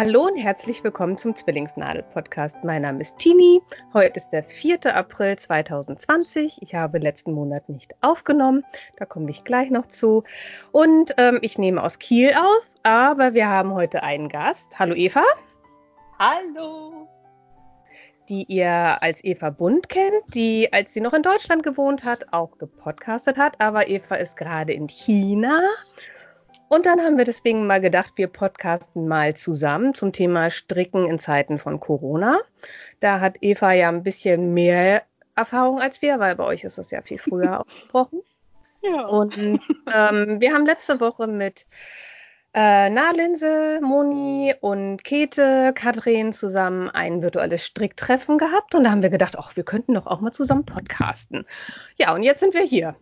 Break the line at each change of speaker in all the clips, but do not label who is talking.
Hallo und herzlich willkommen zum Zwillingsnadel-Podcast. Mein Name ist Tini. Heute ist der 4. April 2020. Ich habe letzten Monat nicht aufgenommen. Da komme ich gleich noch zu. Und ähm, ich nehme aus Kiel auf, aber wir haben heute einen Gast. Hallo Eva.
Hallo.
Die ihr als Eva Bund kennt, die, als sie noch in Deutschland gewohnt hat, auch gepodcastet hat. Aber Eva ist gerade in China und dann haben wir deswegen mal gedacht, wir podcasten mal zusammen zum Thema Stricken in Zeiten von Corona. Da hat Eva ja ein bisschen mehr Erfahrung als wir, weil bei euch ist das ja viel früher ausgebrochen. Ja. Und ähm, wir haben letzte Woche mit äh, Nahlinse, Moni und Käthe, Katrin zusammen ein virtuelles Stricktreffen gehabt und da haben wir gedacht, ach, wir könnten doch auch mal zusammen podcasten. Ja, und jetzt sind wir hier.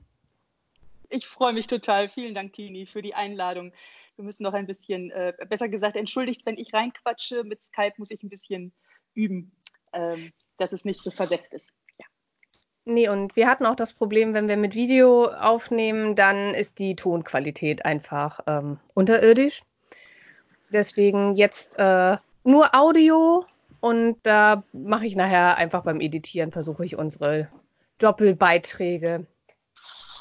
Ich freue mich total. Vielen Dank, Tini, für die Einladung. Wir müssen noch ein bisschen, äh, besser gesagt, entschuldigt, wenn ich reinquatsche. Mit Skype muss ich ein bisschen üben, ähm, dass es nicht so versetzt ist. Ja.
Nee, und wir hatten auch das Problem, wenn wir mit Video aufnehmen, dann ist die Tonqualität einfach ähm, unterirdisch. Deswegen jetzt äh, nur Audio und da mache ich nachher einfach beim Editieren, versuche ich unsere Doppelbeiträge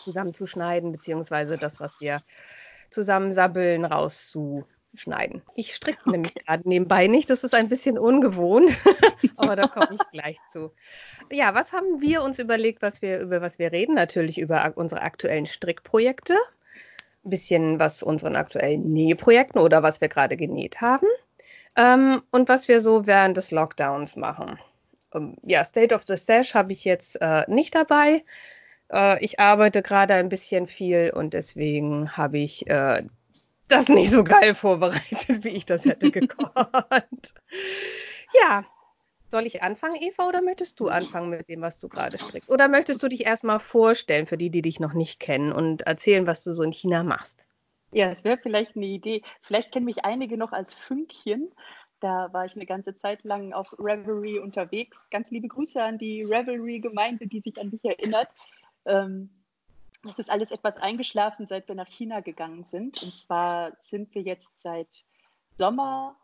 zusammenzuschneiden, beziehungsweise das, was wir zusammensabbeln, rauszuschneiden. Ich stricke okay. nämlich gerade nebenbei nicht, das ist ein bisschen ungewohnt, aber da komme ich gleich zu. Ja, was haben wir uns überlegt, was wir, über was wir reden? Natürlich über unsere aktuellen Strickprojekte, ein bisschen was unseren aktuellen Nähprojekten oder was wir gerade genäht haben ähm, und was wir so während des Lockdowns machen. Ähm, ja, State of the Stash habe ich jetzt äh, nicht dabei. Äh, ich arbeite gerade ein bisschen viel und deswegen habe ich äh, das nicht so geil vorbereitet, wie ich das hätte gekonnt. ja, soll ich anfangen, Eva, oder möchtest du anfangen mit dem, was du gerade strickst? Oder möchtest du dich erstmal vorstellen für die, die dich noch nicht kennen und erzählen, was du so in China machst?
Ja, es wäre vielleicht eine Idee. Vielleicht kennen mich einige noch als Fünkchen. Da war ich eine ganze Zeit lang auf Revelry unterwegs. Ganz liebe Grüße an die Revelry-Gemeinde, die sich an mich erinnert. Ähm, es ist alles etwas eingeschlafen, seit wir nach China gegangen sind. Und zwar sind wir jetzt seit Sommer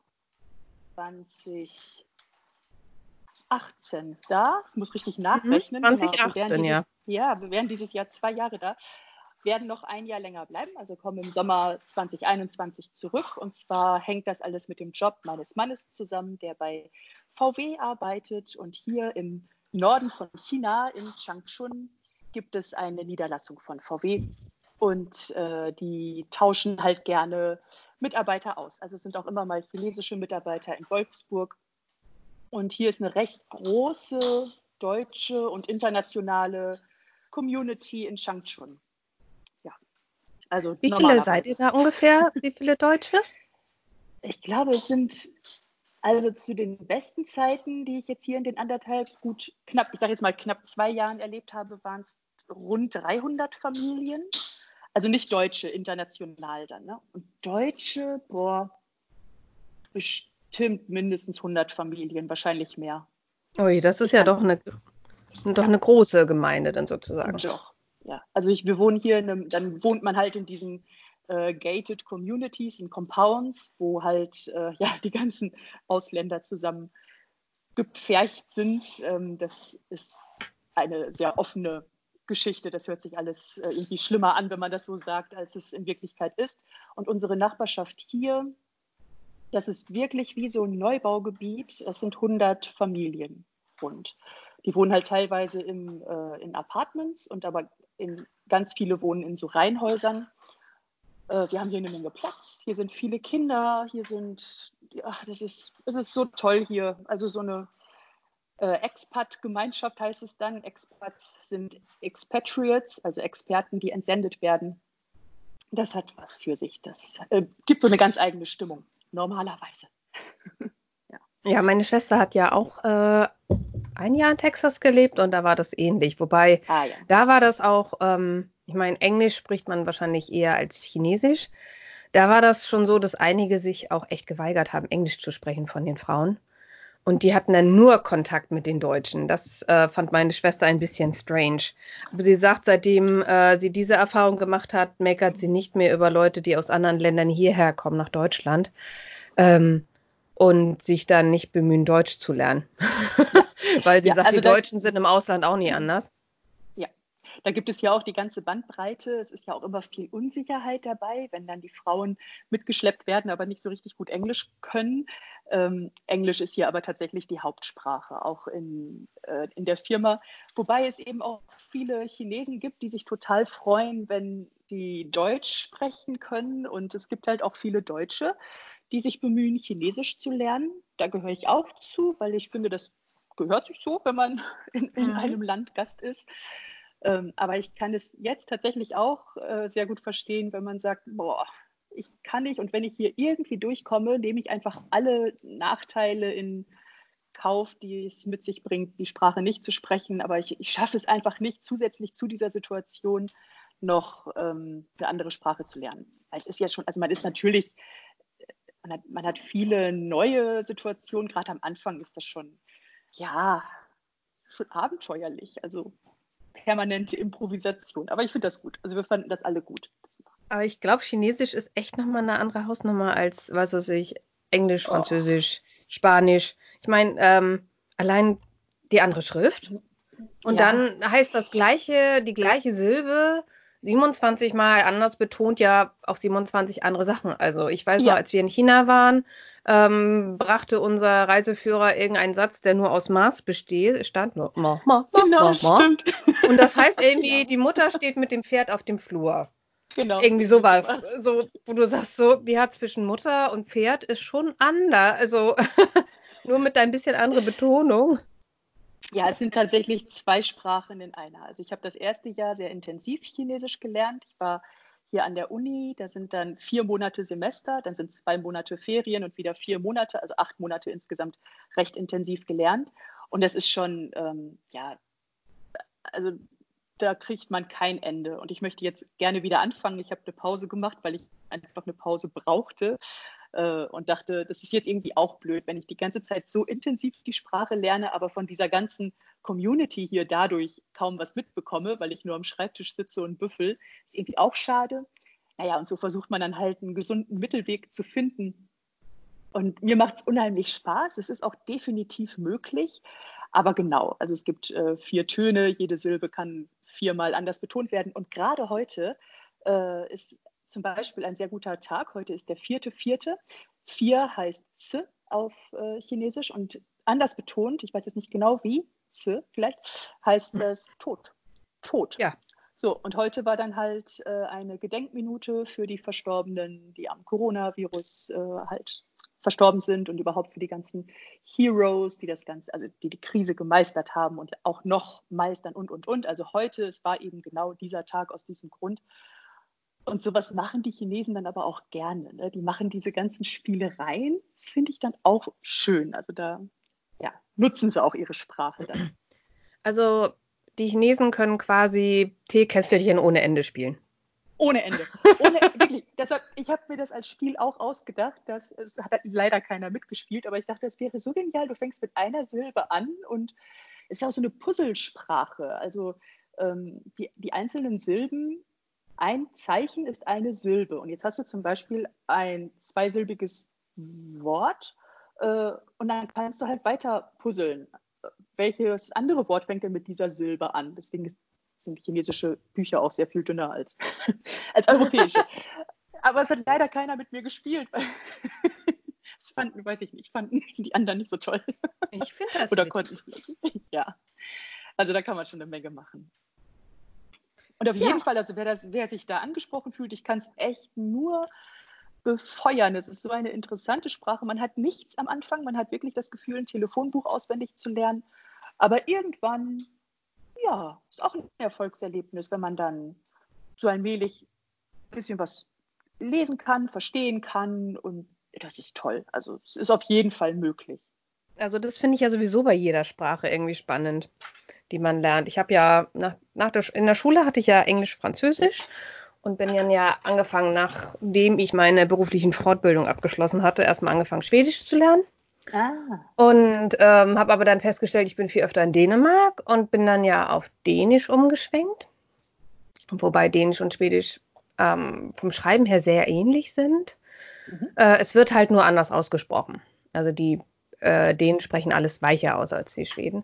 2018 da. Ich muss richtig mhm, nachrechnen.
2018, genau.
dieses,
ja.
Ja, wir werden dieses Jahr zwei Jahre da, werden noch ein Jahr länger bleiben, also kommen im Sommer 2021 zurück. Und zwar hängt das alles mit dem Job meines Mannes zusammen, der bei VW arbeitet und hier im Norden von China in Changchun gibt es eine Niederlassung von VW und äh, die tauschen halt gerne Mitarbeiter aus. Also es sind auch immer mal chinesische Mitarbeiter in Wolfsburg. Und hier ist eine recht große deutsche und internationale Community in Changchun.
Ja. Also Wie viele seid ihr da ungefähr? Wie viele Deutsche?
Ich glaube, es sind also zu den besten Zeiten, die ich jetzt hier in den anderthalb, gut knapp, ich sage jetzt mal knapp zwei Jahren erlebt habe, waren es rund 300 Familien. Also nicht Deutsche, international dann. Ne? Und Deutsche, boah, bestimmt mindestens 100 Familien, wahrscheinlich mehr.
Ui, das ist ja doch eine, doch eine große Gemeinde dann sozusagen.
Doch, ja. Also ich, wir wohnen hier, einem, dann wohnt man halt in diesen äh, gated Communities, in Compounds, wo halt äh, ja, die ganzen Ausländer zusammen gepfercht sind. Ähm, das ist eine sehr offene Geschichte. Das hört sich alles äh, irgendwie schlimmer an, wenn man das so sagt, als es in Wirklichkeit ist. Und unsere Nachbarschaft hier, das ist wirklich wie so ein Neubaugebiet. Das sind 100 Familien rund. Die wohnen halt teilweise im, äh, in Apartments und aber in, ganz viele wohnen in so Reihenhäusern. Äh, wir haben hier eine Menge Platz. Hier sind viele Kinder. Hier sind, ja, das ist, es ist so toll hier. Also so eine äh, Expat-Gemeinschaft heißt es dann. Expats sind Expatriates, also Experten, die entsendet werden. Das hat was für sich. Das äh, gibt so eine ganz eigene Stimmung, normalerweise.
ja. ja. meine Schwester hat ja auch äh, ein Jahr in Texas gelebt und da war das ähnlich. Wobei, ah, ja. da war das auch, ähm, ich meine, Englisch spricht man wahrscheinlich eher als Chinesisch. Da war das schon so, dass einige sich auch echt geweigert haben, Englisch zu sprechen von den Frauen. Und die hatten dann nur Kontakt mit den Deutschen. Das äh, fand meine Schwester ein bisschen strange. Aber sie sagt, seitdem äh, sie diese Erfahrung gemacht hat, meckert sie nicht mehr über Leute, die aus anderen Ländern hierher kommen nach Deutschland. Ähm, und sich dann nicht bemühen, Deutsch zu lernen. Weil sie ja, sagt, also die Deutschen sind im Ausland auch nie anders.
Da gibt es ja auch die ganze Bandbreite. Es ist ja auch immer viel Unsicherheit dabei, wenn dann die Frauen mitgeschleppt werden, aber nicht so richtig gut Englisch können. Ähm, Englisch ist hier aber tatsächlich die Hauptsprache, auch in, äh, in der Firma. Wobei es eben auch viele Chinesen gibt, die sich total freuen, wenn sie Deutsch sprechen können. Und es gibt halt auch viele Deutsche, die sich bemühen, Chinesisch zu lernen. Da gehöre ich auch zu, weil ich finde, das gehört sich so, wenn man in, in mhm. einem Land Gast ist. Ähm, aber ich kann es jetzt tatsächlich auch äh, sehr gut verstehen, wenn man sagt, boah, ich kann nicht und wenn ich hier irgendwie durchkomme, nehme ich einfach alle Nachteile in Kauf, die es mit sich bringt, die Sprache nicht zu sprechen. Aber ich, ich schaffe es einfach nicht, zusätzlich zu dieser Situation noch ähm, eine andere Sprache zu lernen. Es ist ja schon, also man ist natürlich, man hat, man hat viele neue Situationen, gerade am Anfang ist das schon, ja, schon abenteuerlich. Also permanente Improvisation. Aber ich finde das gut. Also wir fanden das alle gut.
Aber ich glaube, Chinesisch ist echt nochmal eine andere Hausnummer als, was weiß ich, Englisch, oh. Französisch, oh. Spanisch. Ich meine, ähm, allein die andere Schrift. Und ja. dann heißt das gleiche, die gleiche Silbe 27 Mal anders betont ja auch 27 andere Sachen. Also ich weiß ja. noch, als wir in China waren, ähm, brachte unser Reiseführer irgendeinen Satz, der nur aus Maß besteht, stand nur ma, ma, ma, genau, ma, ma. Stimmt. Und das heißt irgendwie, ja. die Mutter steht mit dem Pferd auf dem Flur. Genau. Irgendwie sowas. So, wo du sagst, so, die zwischen Mutter und Pferd ist schon anders. Also nur mit ein bisschen andere Betonung.
Ja, es sind tatsächlich zwei Sprachen in einer. Also ich habe das erste Jahr sehr intensiv Chinesisch gelernt. Ich war hier an der Uni, da sind dann vier Monate Semester, dann sind zwei Monate Ferien und wieder vier Monate, also acht Monate insgesamt recht intensiv gelernt. Und das ist schon, ähm, ja, also da kriegt man kein Ende. Und ich möchte jetzt gerne wieder anfangen. Ich habe eine Pause gemacht, weil ich einfach eine Pause brauchte äh, und dachte, das ist jetzt irgendwie auch blöd, wenn ich die ganze Zeit so intensiv die Sprache lerne, aber von dieser ganzen Community hier dadurch kaum was mitbekomme, weil ich nur am Schreibtisch sitze und büffel, ist irgendwie auch schade. Naja, und so versucht man dann halt einen gesunden Mittelweg zu finden. Und mir macht es unheimlich Spaß. Es ist auch definitiv möglich. Aber genau, also es gibt äh, vier Töne, jede Silbe kann viermal anders betont werden. Und gerade heute äh, ist zum Beispiel ein sehr guter Tag. Heute ist der vierte, vierte. Vier heißt Z auf äh, Chinesisch und anders betont, ich weiß jetzt nicht genau wie, Z vielleicht, heißt es Tod. Tod. Ja. So, und heute war dann halt äh, eine Gedenkminute für die Verstorbenen, die am Coronavirus äh, halt verstorben sind und überhaupt für die ganzen Heroes, die das Ganze, also die die Krise gemeistert haben und auch noch meistern und, und, und. Also heute, es war eben genau dieser Tag aus diesem Grund. Und sowas machen die Chinesen dann aber auch gerne. Ne? Die machen diese ganzen Spielereien. Das finde ich dann auch schön. Also da ja, nutzen sie auch ihre Sprache dann.
Also die Chinesen können quasi Teekästelchen ohne Ende spielen.
Ohne Ende. Ohne, wirklich. Deshalb, ich habe mir das als Spiel auch ausgedacht. Dass, es hat leider keiner mitgespielt, aber ich dachte, es wäre so genial. Du fängst mit einer Silbe an und es ist auch so eine Puzzlesprache. Also ähm, die, die einzelnen Silben ein Zeichen ist eine Silbe. Und jetzt hast du zum Beispiel ein zweisilbiges Wort äh, und dann kannst du halt weiter puzzeln. Welches andere Wort fängt denn mit dieser Silbe an? Deswegen sind chinesische Bücher auch sehr viel dünner als, als europäische. Aber es hat leider keiner mit mir gespielt. das fanden, weiß ich nicht, fanden die anderen nicht so toll.
Ich finde das.
Oder konnten Ja. Also da kann man schon eine Menge machen. Und auf ja. jeden Fall, also wer, das, wer sich da angesprochen fühlt, ich kann es echt nur befeuern. Es ist so eine interessante Sprache. Man hat nichts am Anfang, man hat wirklich das Gefühl, ein Telefonbuch auswendig zu lernen. Aber irgendwann, ja, ist auch ein Erfolgserlebnis, wenn man dann so allmählich ein bisschen was lesen kann, verstehen kann. Und das ist toll. Also es ist auf jeden Fall möglich.
Also das finde ich ja sowieso bei jeder Sprache irgendwie spannend die man lernt. Ich habe ja nach, nach der, in der Schule hatte ich ja Englisch, Französisch und bin dann ja angefangen, nachdem ich meine beruflichen Fortbildung abgeschlossen hatte, erstmal angefangen, Schwedisch zu lernen. Ah. Und ähm, habe aber dann festgestellt, ich bin viel öfter in Dänemark und bin dann ja auf Dänisch umgeschwenkt. Wobei Dänisch und Schwedisch ähm, vom Schreiben her sehr ähnlich sind. Mhm. Äh, es wird halt nur anders ausgesprochen. Also die äh, Dänen sprechen alles weicher aus als die Schweden.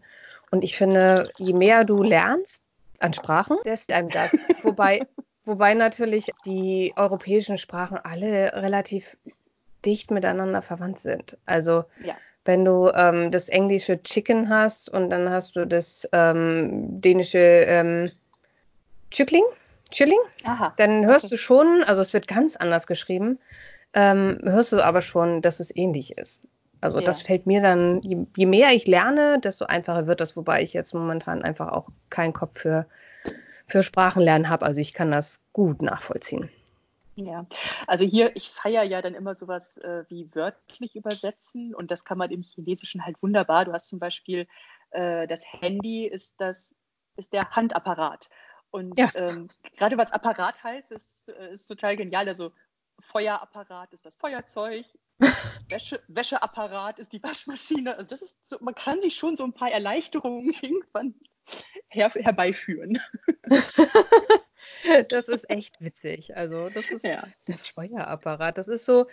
Und ich finde, je mehr du lernst an Sprachen, desto einem das. Wobei, wobei natürlich die europäischen Sprachen alle relativ dicht miteinander verwandt sind. Also ja. wenn du ähm, das englische Chicken hast und dann hast du das ähm, dänische ähm, Chückling, Chilling, Aha, dann hörst okay. du schon, also es wird ganz anders geschrieben, ähm, hörst du aber schon, dass es ähnlich ist. Also ja. das fällt mir dann, je, je, mehr ich lerne, desto einfacher wird das, wobei ich jetzt momentan einfach auch keinen Kopf für, für Sprachenlernen habe. Also ich kann das gut nachvollziehen.
Ja, also hier, ich feiere ja dann immer sowas äh, wie wörtlich übersetzen und das kann man im Chinesischen halt wunderbar. Du hast zum Beispiel äh, das Handy ist das ist der Handapparat. Und ja. ähm, gerade was Apparat heißt, ist, äh, ist total genial. Also Feuerapparat ist das Feuerzeug, Wäsche, Wäscheapparat ist die Waschmaschine. Also das ist so, man kann sich schon so ein paar Erleichterungen irgendwann her, herbeiführen.
Das ist echt witzig. Also das ist ja. das Feuerapparat. Das ist so,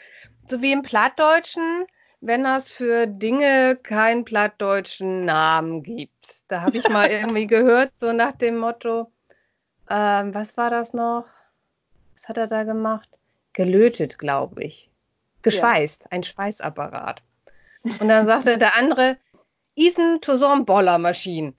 so wie im Plattdeutschen, wenn es für Dinge keinen plattdeutschen Namen gibt. Da habe ich mal irgendwie gehört, so nach dem Motto, ähm, was war das noch? Was hat er da gemacht? Gelötet, glaube ich. Geschweißt, ja. ein Schweißapparat. Und dann sagte der andere, Isen Ballermaschine.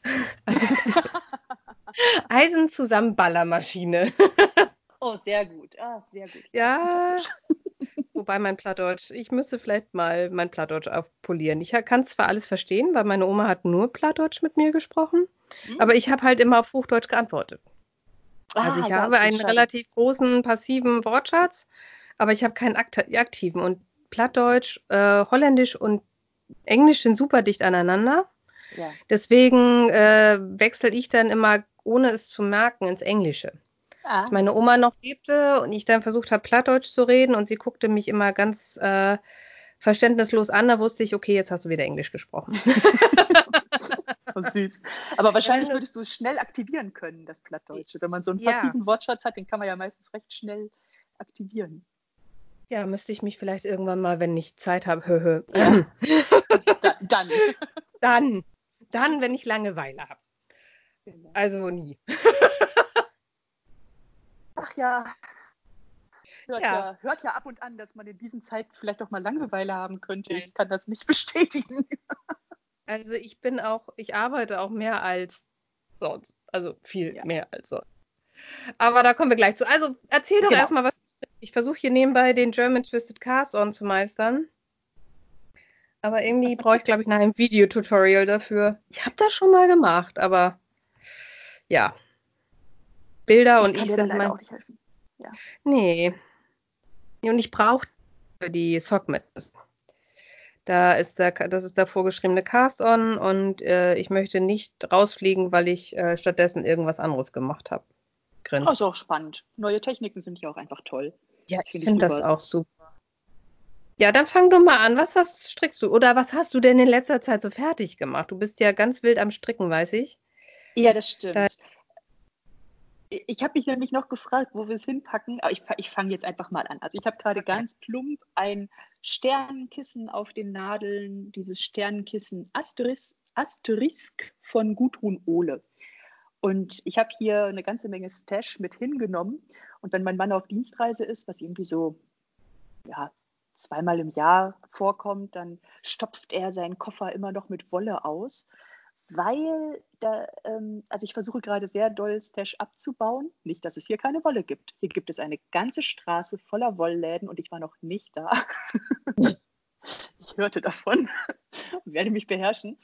Eisen zusammen Ballermaschine.
oh, sehr gut. Ah, sehr gut.
Ja. Wobei mein Plattdeutsch, ich müsste vielleicht mal mein Plattdeutsch aufpolieren. Ich kann zwar alles verstehen, weil meine Oma hat nur Plattdeutsch mit mir gesprochen, mhm. aber ich habe halt immer auf Hochdeutsch geantwortet. Also ich ah, habe einen schade. relativ großen passiven Wortschatz, aber ich habe keinen aktiven. Und Plattdeutsch, äh, Holländisch und Englisch sind super dicht aneinander. Ja. Deswegen äh, wechsle ich dann immer, ohne es zu merken, ins Englische. Ah. Als meine Oma noch lebte und ich dann versucht habe, Plattdeutsch zu reden und sie guckte mich immer ganz äh, verständnislos an, da wusste ich, okay, jetzt hast du wieder Englisch gesprochen.
süß. Aber wahrscheinlich würdest du es schnell aktivieren können, das Plattdeutsche. Wenn man so einen passiven ja. Wortschatz hat, den kann man ja meistens recht schnell aktivieren.
Ja, müsste ich mich vielleicht irgendwann mal, wenn ich Zeit habe,
ja. da, dann.
Dann. Dann, wenn ich Langeweile habe. Genau. Also nie.
Ach ja. Hört ja. ja. hört ja ab und an, dass man in diesen Zeiten vielleicht auch mal Langeweile haben könnte. Ich kann das nicht bestätigen.
Also ich bin auch, ich arbeite auch mehr als sonst. Also viel ja. mehr als sonst. Aber da kommen wir gleich zu. Also erzähl doch genau. erstmal, was ich versuche hier nebenbei den German Twisted Cast on zu meistern. Aber irgendwie brauche ich, glaube ich, nach einem Videotutorial dafür. Ich habe das schon mal gemacht, aber ja. Bilder ich und ich sind mein. Auch nicht helfen. Ja. Nee. Und ich brauche für die Sockmats. Da ist der, das ist der vorgeschriebene Cast-On und äh, ich möchte nicht rausfliegen, weil ich äh, stattdessen irgendwas anderes gemacht habe.
Oh, ist auch spannend. Neue Techniken sind ja auch einfach toll.
Ja, ich finde find das auch super. Ja, dann fang doch mal an. Was hast, strickst du? Oder was hast du denn in letzter Zeit so fertig gemacht? Du bist ja ganz wild am Stricken, weiß ich.
Ja, das stimmt. Da ich habe mich nämlich noch gefragt, wo wir es hinpacken, aber ich, ich fange jetzt einfach mal an. Also ich habe gerade ganz plump ein Sternenkissen auf den Nadeln, dieses Sternenkissen Asteris, Asterisk von Gudrun Ohle. Und ich habe hier eine ganze Menge Stash mit hingenommen. Und wenn mein Mann auf Dienstreise ist, was irgendwie so ja, zweimal im Jahr vorkommt, dann stopft er seinen Koffer immer noch mit Wolle aus weil da, ähm, also ich versuche gerade sehr doll Stash abzubauen. Nicht, dass es hier keine Wolle gibt. Hier gibt es eine ganze Straße voller Wollläden und ich war noch nicht da. ich hörte davon und werde mich beherrschen,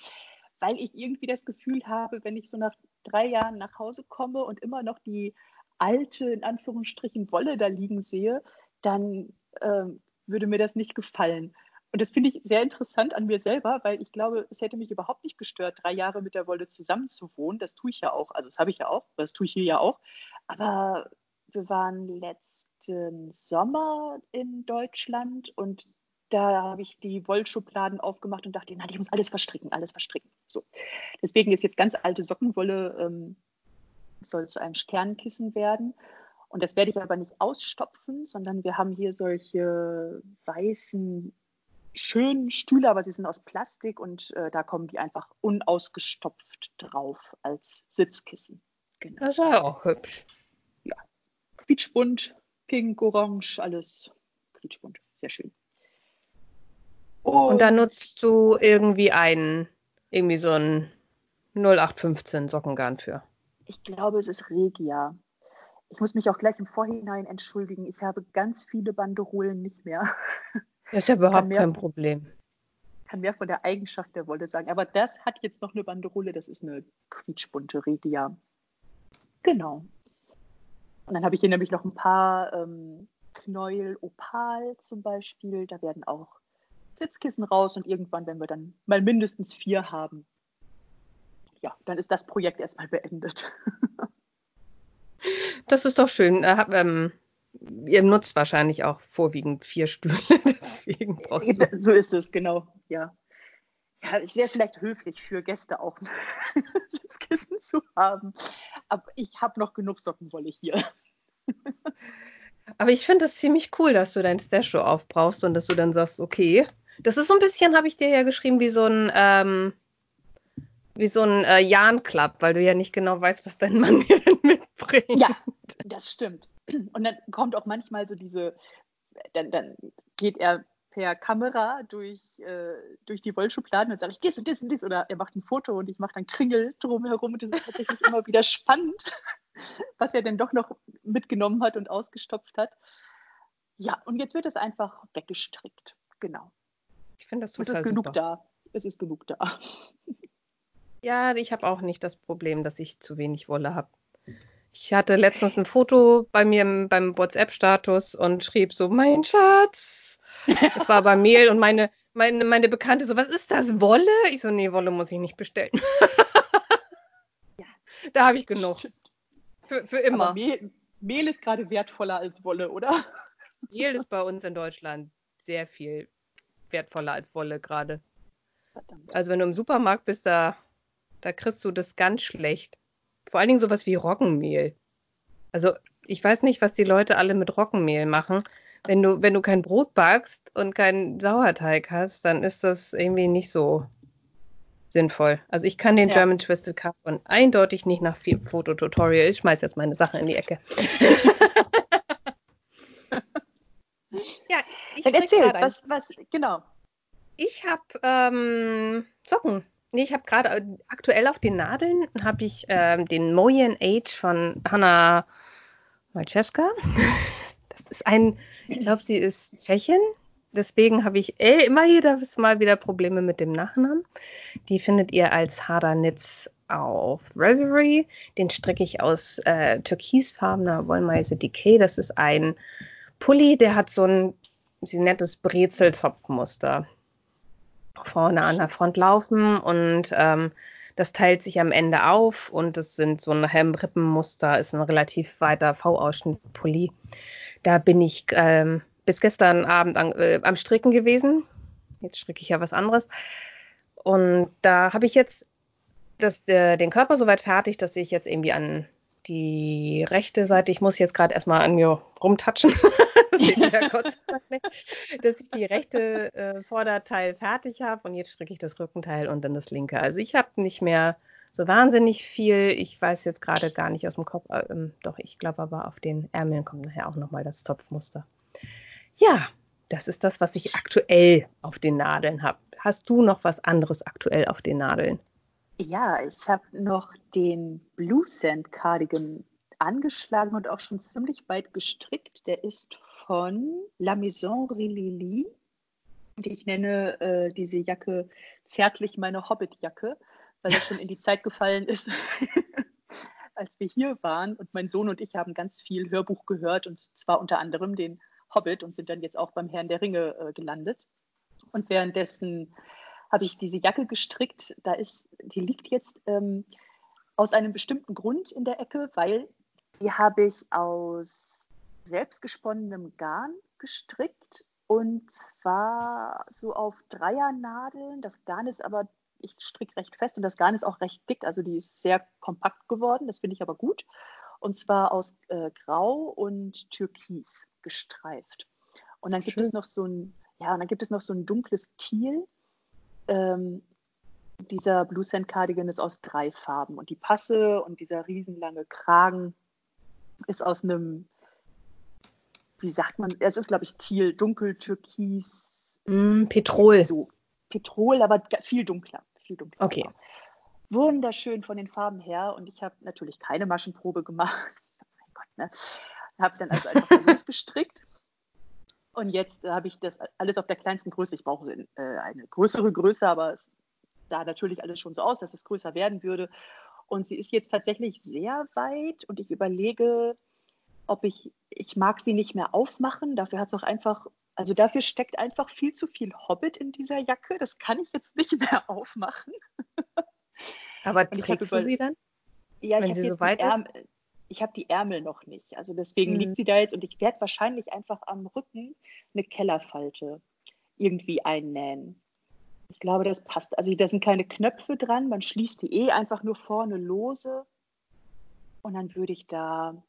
weil ich irgendwie das Gefühl habe, wenn ich so nach drei Jahren nach Hause komme und immer noch die alte, in Anführungsstrichen, Wolle da liegen sehe, dann ähm, würde mir das nicht gefallen. Und das finde ich sehr interessant an mir selber, weil ich glaube, es hätte mich überhaupt nicht gestört, drei Jahre mit der Wolle zusammen zu wohnen. Das tue ich ja auch. Also das habe ich ja auch, das tue ich hier ja auch. Aber wir waren letzten Sommer in Deutschland und da habe ich die Wollschubladen aufgemacht und dachte, nein, ich muss alles verstricken, alles verstricken. So. Deswegen ist jetzt ganz alte Sockenwolle, ähm, soll zu einem Sternkissen werden. Und das werde ich aber nicht ausstopfen, sondern wir haben hier solche weißen schönen Stühle, aber sie sind aus Plastik und äh, da kommen die einfach unausgestopft drauf als Sitzkissen.
Genau. Das ist ja auch hübsch.
Ja, quietschbunt, pink, orange, alles quietschbunt. Sehr schön.
Und, und da nutzt du irgendwie einen, irgendwie so ein 0815 Sockengarn für.
Ich glaube, es ist Regia. Ich muss mich auch gleich im Vorhinein entschuldigen. Ich habe ganz viele Banderolen nicht mehr.
Das ist ja überhaupt mehr, kein Problem.
Ich kann mehr von der Eigenschaft der Wolle sagen. Aber das hat jetzt noch eine Banderole. Das ist eine quietschbunte Regia. Genau. Und dann habe ich hier nämlich noch ein paar ähm, Knäuel Opal zum Beispiel. Da werden auch Sitzkissen raus und irgendwann, wenn wir dann mal mindestens vier haben, ja, dann ist das Projekt erstmal beendet.
Das ist doch schön. Äh, ähm, ihr nutzt wahrscheinlich auch vorwiegend vier Stühle, deswegen
brauchst du. So ist es, genau, ja. Ja, es wäre vielleicht höflich für Gäste auch Sitzkissen zu haben. Aber ich habe noch genug Sockenwolle hier.
Aber ich finde es ziemlich cool, dass du dein Stash so aufbrauchst und dass du dann sagst, okay. Das ist so ein bisschen, habe ich dir ja geschrieben, wie so ein, ähm, wie so ein äh, Jahn-Club, weil du ja nicht genau weißt, was dein Mann dir denn mitbringt.
Ja, das stimmt. Und dann kommt auch manchmal so diese, dann, dann geht er per Kamera durch, äh, durch die Wollschubladen und sage ich dies und dies und dies oder er macht ein Foto und ich mache dann Kringel drumherum und das ist tatsächlich immer wieder spannend, was er denn doch noch mitgenommen hat und ausgestopft hat. Ja, und jetzt wird es einfach weggestrickt. Genau.
Ich finde das
total Es ist genug super. da. Es ist genug da.
Ja, ich habe auch nicht das Problem, dass ich zu wenig Wolle habe. Ich hatte letztens ein Foto bei mir im, beim WhatsApp-Status und schrieb so, mein Schatz. Das war aber Mehl und meine, meine, meine Bekannte so, was ist das, Wolle? Ich so, nee, Wolle muss ich nicht bestellen. ja. Da habe ich genug. Für, für immer.
Mehl, Mehl ist gerade wertvoller als Wolle, oder?
Mehl ist bei uns in Deutschland sehr viel wertvoller als Wolle gerade. Also wenn du im Supermarkt bist, da, da kriegst du das ganz schlecht. Vor allen Dingen sowas wie Roggenmehl. Also ich weiß nicht, was die Leute alle mit Roggenmehl machen. Wenn du, wenn du kein Brot backst und keinen Sauerteig hast, dann ist das irgendwie nicht so sinnvoll. Also ich kann den ja. German Twisted Cast eindeutig nicht nach Fototutorial. Ich schmeiß jetzt meine Sachen in die Ecke.
ja, ich erzähl, was, was, genau.
Ich habe ähm, Socken. Nee, ich habe gerade äh, aktuell auf den Nadeln habe ich ähm, den Moyen Age von Hanna Malczewska. Das ist ein, ich glaube, sie ist Tschechin. Deswegen habe ich äh, immer jedes Mal wieder Probleme mit dem Nachnamen. Die findet ihr als Hader-Nitz auf Reverie. Den stricke ich aus äh, türkisfarbener Wollmeise Decay. Das ist ein Pulli, der hat so ein, sie nennt es Brezelzopfmuster vorne an der Front laufen und ähm, das teilt sich am Ende auf und es sind so ein Hemrippenmuster, ist ein relativ weiter V-Ausschnitt-Pulli. Da bin ich ähm, bis gestern Abend an, äh, am Stricken gewesen. Jetzt stricke ich ja was anderes. Und da habe ich jetzt das, äh, den Körper soweit fertig, dass ich jetzt irgendwie an die rechte Seite, ich muss jetzt gerade erstmal an mir rumtatschen, dass ich die rechte äh, Vorderteil fertig habe und jetzt stricke ich das Rückenteil und dann das linke. Also ich habe nicht mehr so wahnsinnig viel. Ich weiß jetzt gerade gar nicht aus dem Kopf, äh, ähm, doch ich glaube aber auf den Ärmeln kommt nachher auch nochmal das Topfmuster. Ja, das ist das, was ich aktuell auf den Nadeln habe. Hast du noch was anderes aktuell auf den Nadeln?
Ja, ich habe noch den Blue Sand Cardigan angeschlagen und auch schon ziemlich weit gestrickt. Der ist von La Maison Rilili. Und ich nenne äh, diese Jacke zärtlich meine Hobbit-Jacke, weil das schon in die Zeit gefallen ist, als wir hier waren. Und mein Sohn und ich haben ganz viel Hörbuch gehört und zwar unter anderem den Hobbit und sind dann jetzt auch beim Herrn der Ringe äh, gelandet. Und währenddessen habe ich diese Jacke gestrickt. Da ist, die liegt jetzt ähm, aus einem bestimmten Grund in der Ecke, weil die habe ich aus selbstgesponnenem Garn gestrickt und zwar so auf Dreiernadeln. Das Garn ist aber, ich stricke recht fest und das Garn ist auch recht dick, also die ist sehr kompakt geworden. Das finde ich aber gut. Und zwar aus äh, Grau und Türkis gestreift. Und dann gibt Schön. es noch so ein ja, und dann gibt es noch so ein dunkles Tiel. Ähm, dieser Blue Sand Cardigan ist aus drei Farben und die Passe und dieser riesenlange Kragen ist aus einem, wie sagt man, es ist glaube ich Tiel, dunkel, türkis.
Mm, Petrol. So.
Petrol, aber viel dunkler. Viel dunkler.
Okay.
Wunderschön von den Farben her und ich habe natürlich keine Maschenprobe gemacht. mein Gott, ne? Habe dann also einfach losgestrickt. Und jetzt habe ich das alles auf der kleinsten Größe. Ich brauche äh, eine größere Größe, aber es sah natürlich alles schon so aus, dass es größer werden würde. Und sie ist jetzt tatsächlich sehr weit und ich überlege, ob ich, ich mag sie nicht mehr aufmachen. Dafür hat es auch einfach, also dafür steckt einfach viel zu viel Hobbit in dieser Jacke. Das kann ich jetzt nicht mehr aufmachen.
Aber trägst du sie dann?
Ja, wenn sie so weit Ärmel, ist? Ich habe die Ärmel noch nicht. Also deswegen mhm. liegt sie da jetzt und ich werde wahrscheinlich einfach am Rücken eine Kellerfalte irgendwie einnähen. Ich glaube, das passt. Also da sind keine Knöpfe dran, man schließt die eh einfach nur vorne lose. Und dann würde ich da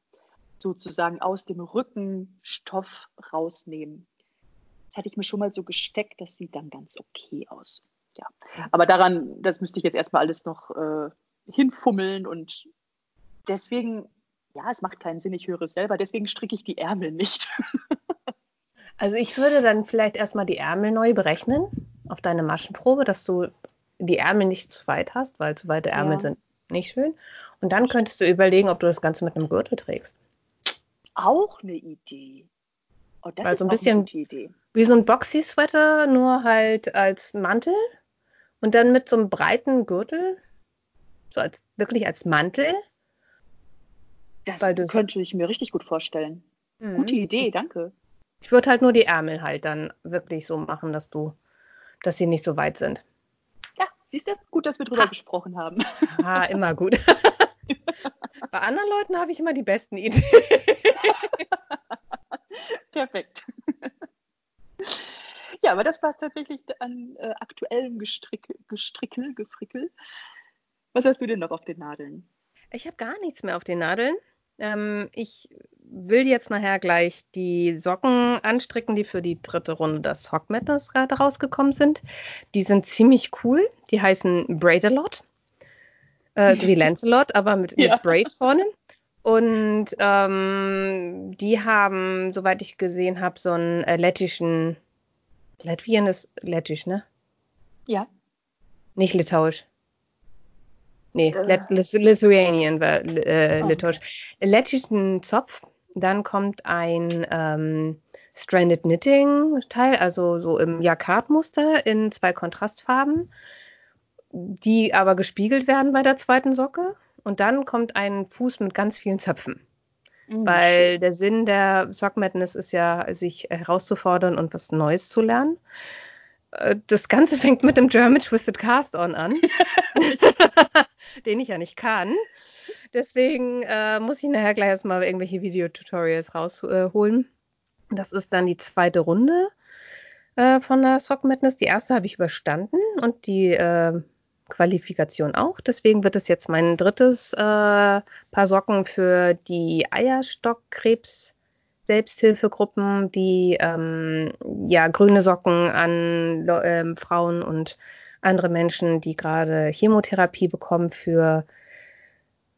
sozusagen aus dem Rücken Stoff rausnehmen. Das hatte ich mir schon mal so gesteckt, das sieht dann ganz okay aus. Ja. Aber daran, das müsste ich jetzt erstmal alles noch äh, hinfummeln und deswegen, ja, es macht keinen Sinn, ich höre es selber, deswegen stricke ich die Ärmel nicht.
also ich würde dann vielleicht erstmal die Ärmel neu berechnen auf deine Maschenprobe, dass du die Ärmel nicht zu weit hast, weil zu weite Ärmel ja. sind nicht schön. Und dann könntest du überlegen, ob du das Ganze mit einem Gürtel trägst.
Auch eine Idee.
Oh, das also ist ein bisschen wie so ein Boxy-Sweater, nur halt als Mantel und dann mit so einem breiten Gürtel, so als wirklich als Mantel.
Das könnte ich mir richtig gut vorstellen. Mhm. Gute Idee, danke.
Ich würde halt nur die Ärmel halt dann wirklich so machen, dass du dass sie nicht so weit sind.
Ja, siehst du? Gut, dass wir drüber ha. gesprochen haben.
Ah, immer gut. Bei anderen Leuten habe ich immer die besten Ideen.
Perfekt. Ja, aber das war es tatsächlich an äh, aktuellem Gestrick, Gestrickel, Gefrickel. Was hast du denn noch auf den Nadeln?
Ich habe gar nichts mehr auf den Nadeln. Ähm, ich will jetzt nachher gleich die Socken anstricken, die für die dritte Runde des Hock Madness gerade rausgekommen sind. Die sind ziemlich cool. Die heißen Braid-A-Lot. Äh, so wie Lancelot, aber mit, ja. mit Braid vorne. Und ähm, die haben, soweit ich gesehen habe, so einen äh, lettischen. Latvien ist lettisch, ne?
Ja.
Nicht litauisch. Nee, äh. Lithuanian war äh, oh. litauisch. Lettischen Zopf. Dann kommt ein ähm, Stranded Knitting Teil, also so im Jacquard-Muster in zwei Kontrastfarben, die aber gespiegelt werden bei der zweiten Socke. Und dann kommt ein Fuß mit ganz vielen Zöpfen. Mhm. Weil der Sinn der Sock Madness ist ja, sich herauszufordern und was Neues zu lernen. Äh, das Ganze fängt mit dem German Twisted Cast On an. den ich ja nicht kann. Deswegen äh, muss ich nachher gleich erstmal irgendwelche Videotutorials rausholen. Äh, das ist dann die zweite Runde äh, von der Sock Madness. Die erste habe ich überstanden und die äh, Qualifikation auch. Deswegen wird es jetzt mein drittes äh, Paar Socken für die Eierstockkrebs. Selbsthilfegruppen, die ähm, ja grüne Socken an äh, Frauen und andere Menschen, die gerade Chemotherapie bekommen für,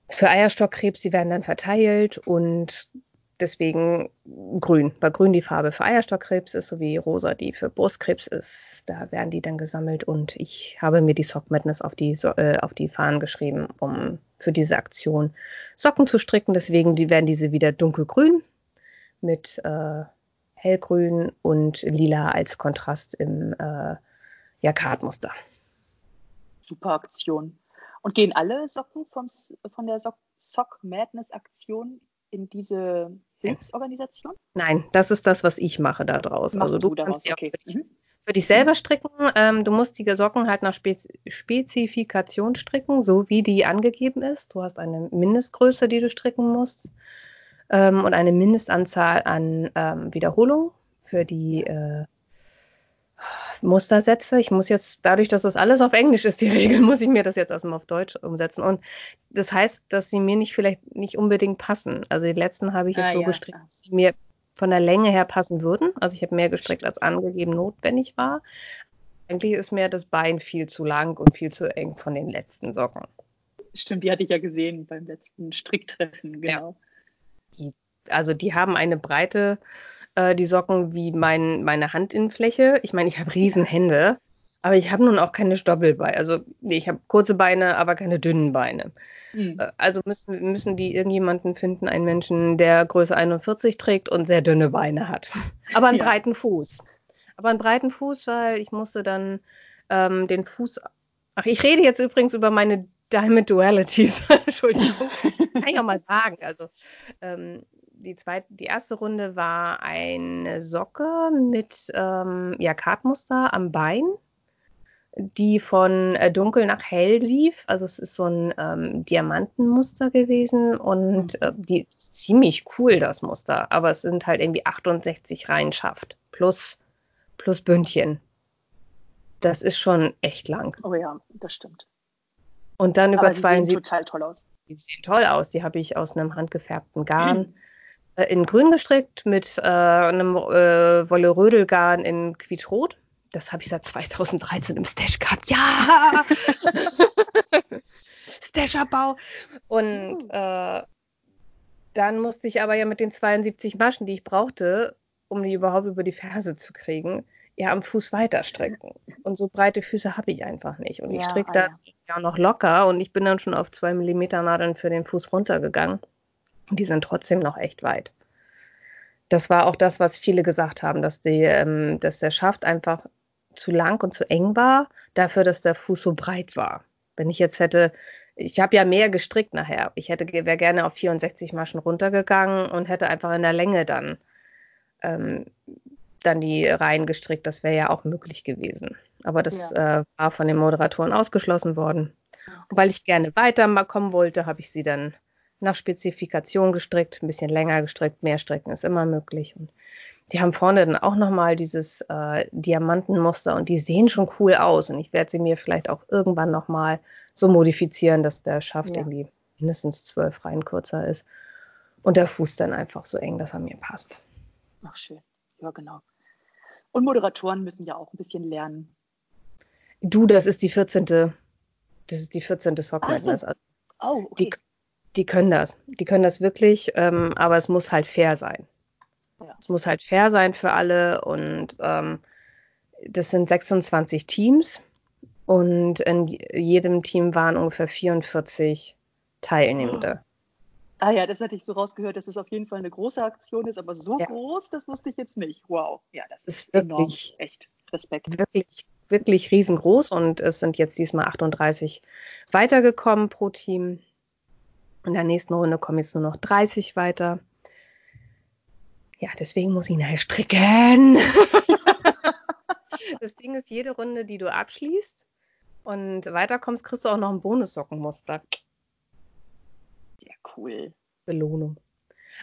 für Eierstockkrebs, die werden dann verteilt und deswegen grün, weil grün die Farbe für Eierstockkrebs ist, sowie rosa die für Brustkrebs ist. Da werden die dann gesammelt und ich habe mir die Sock Madness auf die, äh, auf die Fahnen geschrieben, um für diese Aktion Socken zu stricken. Deswegen die werden diese wieder dunkelgrün mit äh, hellgrün und lila als Kontrast im äh, Jacquard-Muster
super Aktion. Und gehen alle Socken vom, von der Sock, Sock Madness Aktion in diese Hilfsorganisation?
Nein, das ist das, was ich mache da draußen. also du, du kannst die okay. auch für, dich, mhm. für dich selber stricken. Ähm, du musst die Socken halt nach Spez Spezifikation stricken, so wie die angegeben ist. Du hast eine Mindestgröße, die du stricken musst ähm, und eine Mindestanzahl an ähm, Wiederholungen für die äh, Mustersätze. Ich muss jetzt, dadurch, dass das alles auf Englisch ist, die Regel, muss ich mir das jetzt erstmal auf Deutsch umsetzen. Und das heißt, dass sie mir nicht vielleicht nicht unbedingt passen. Also die letzten habe ich jetzt ah, so ja, gestrickt, dass sie mir von der Länge her passen würden. Also ich habe mehr gestrickt, als angegeben notwendig war. Eigentlich ist mir das Bein viel zu lang und viel zu eng von den letzten Socken.
Stimmt, die hatte ich ja gesehen beim letzten Stricktreffen, genau.
Ja. Die, also die haben eine Breite, äh, die Socken, wie mein, meine Handinnenfläche. Ich meine, ich habe Riesenhände, aber ich habe nun auch keine Stoppelbeine. Also nee, ich habe kurze Beine, aber keine dünnen Beine. Mhm. Also müssen, müssen die irgendjemanden finden, einen Menschen, der Größe 41 trägt und sehr dünne Beine hat. Aber einen ja. breiten Fuß aber einen breiten Fuß, weil ich musste dann ähm, den Fuß. Ach, ich rede jetzt übrigens über meine Diamond Dualities. Entschuldigung. Kann ich auch mal sagen. Also ähm, die zweite, die erste Runde war eine Socke mit ähm, ja, Kartmuster am Bein, die von äh, dunkel nach hell lief. Also es ist so ein ähm, Diamantenmuster gewesen und mhm. äh, die ziemlich cool das Muster, aber es sind halt irgendwie 68 Reihen schafft plus plus Bündchen. Das ist schon echt lang.
Oh ja, das stimmt.
Und dann über zwei.
Die sehen total toll aus.
Die sehen toll aus. Die habe ich aus einem handgefärbten Garn in grün gestrickt mit äh, einem äh, Wolle-Rödelgarn in quietschrot. Das habe ich seit 2013 im Stash gehabt. Ja! Stash-Abbau. Und hm. äh, dann musste ich aber ja mit den 72 Maschen, die ich brauchte, um die überhaupt über die Ferse zu kriegen, ja am Fuß weiter strecken. Und so breite Füße habe ich einfach nicht. Und ich ja, stricke da ja. noch locker und ich bin dann schon auf zwei Millimeter Nadeln für den Fuß runtergegangen. Und die sind trotzdem noch echt weit. Das war auch das, was viele gesagt haben, dass, die, ähm, dass der Schaft einfach zu lang und zu eng war, dafür, dass der Fuß so breit war. Wenn ich jetzt hätte, ich habe ja mehr gestrickt nachher. Ich hätte wäre gerne auf 64 Maschen runtergegangen und hätte einfach in der Länge dann ähm, dann die Reihen gestrickt. Das wäre ja auch möglich gewesen. Aber das ja. äh, war von den Moderatoren ausgeschlossen worden. Und weil ich gerne weiter mal kommen wollte, habe ich sie dann nach Spezifikation gestrickt, ein bisschen länger gestrickt, mehr strecken ist immer möglich. Und die haben vorne dann auch nochmal dieses äh, Diamantenmuster und die sehen schon cool aus. Und ich werde sie mir vielleicht auch irgendwann nochmal so modifizieren, dass der Schaft ja. irgendwie mindestens zwölf Reihen kürzer ist. Und der Fuß dann einfach so eng, dass er mir passt.
Ach, schön. Ja, genau. Und Moderatoren müssen ja auch ein bisschen lernen.
Du, das ist die 14. Das ist die 14. Sock
so. also, oh,
okay. Die, die, können das. Die können das wirklich, ähm, aber es muss halt fair sein. Ja. Es muss halt fair sein für alle und ähm, das sind 26 Teams und in jedem Team waren ungefähr 44 Teilnehmende.
Ah ja, das hatte ich so rausgehört, dass es auf jeden Fall eine große Aktion ist, aber so ja. groß, das wusste ich jetzt nicht. Wow, ja, das ist, ist wirklich enorm. echt Respekt.
Wirklich, wirklich riesengroß und es sind jetzt diesmal 38 weitergekommen pro Team. In der nächsten Runde kommen jetzt nur noch 30 weiter. Ja, deswegen muss ich nachher stricken. das Ding ist, jede Runde, die du abschließt und weiterkommst, kriegst du auch noch ein Bonussockenmuster
cool.
Belohnung.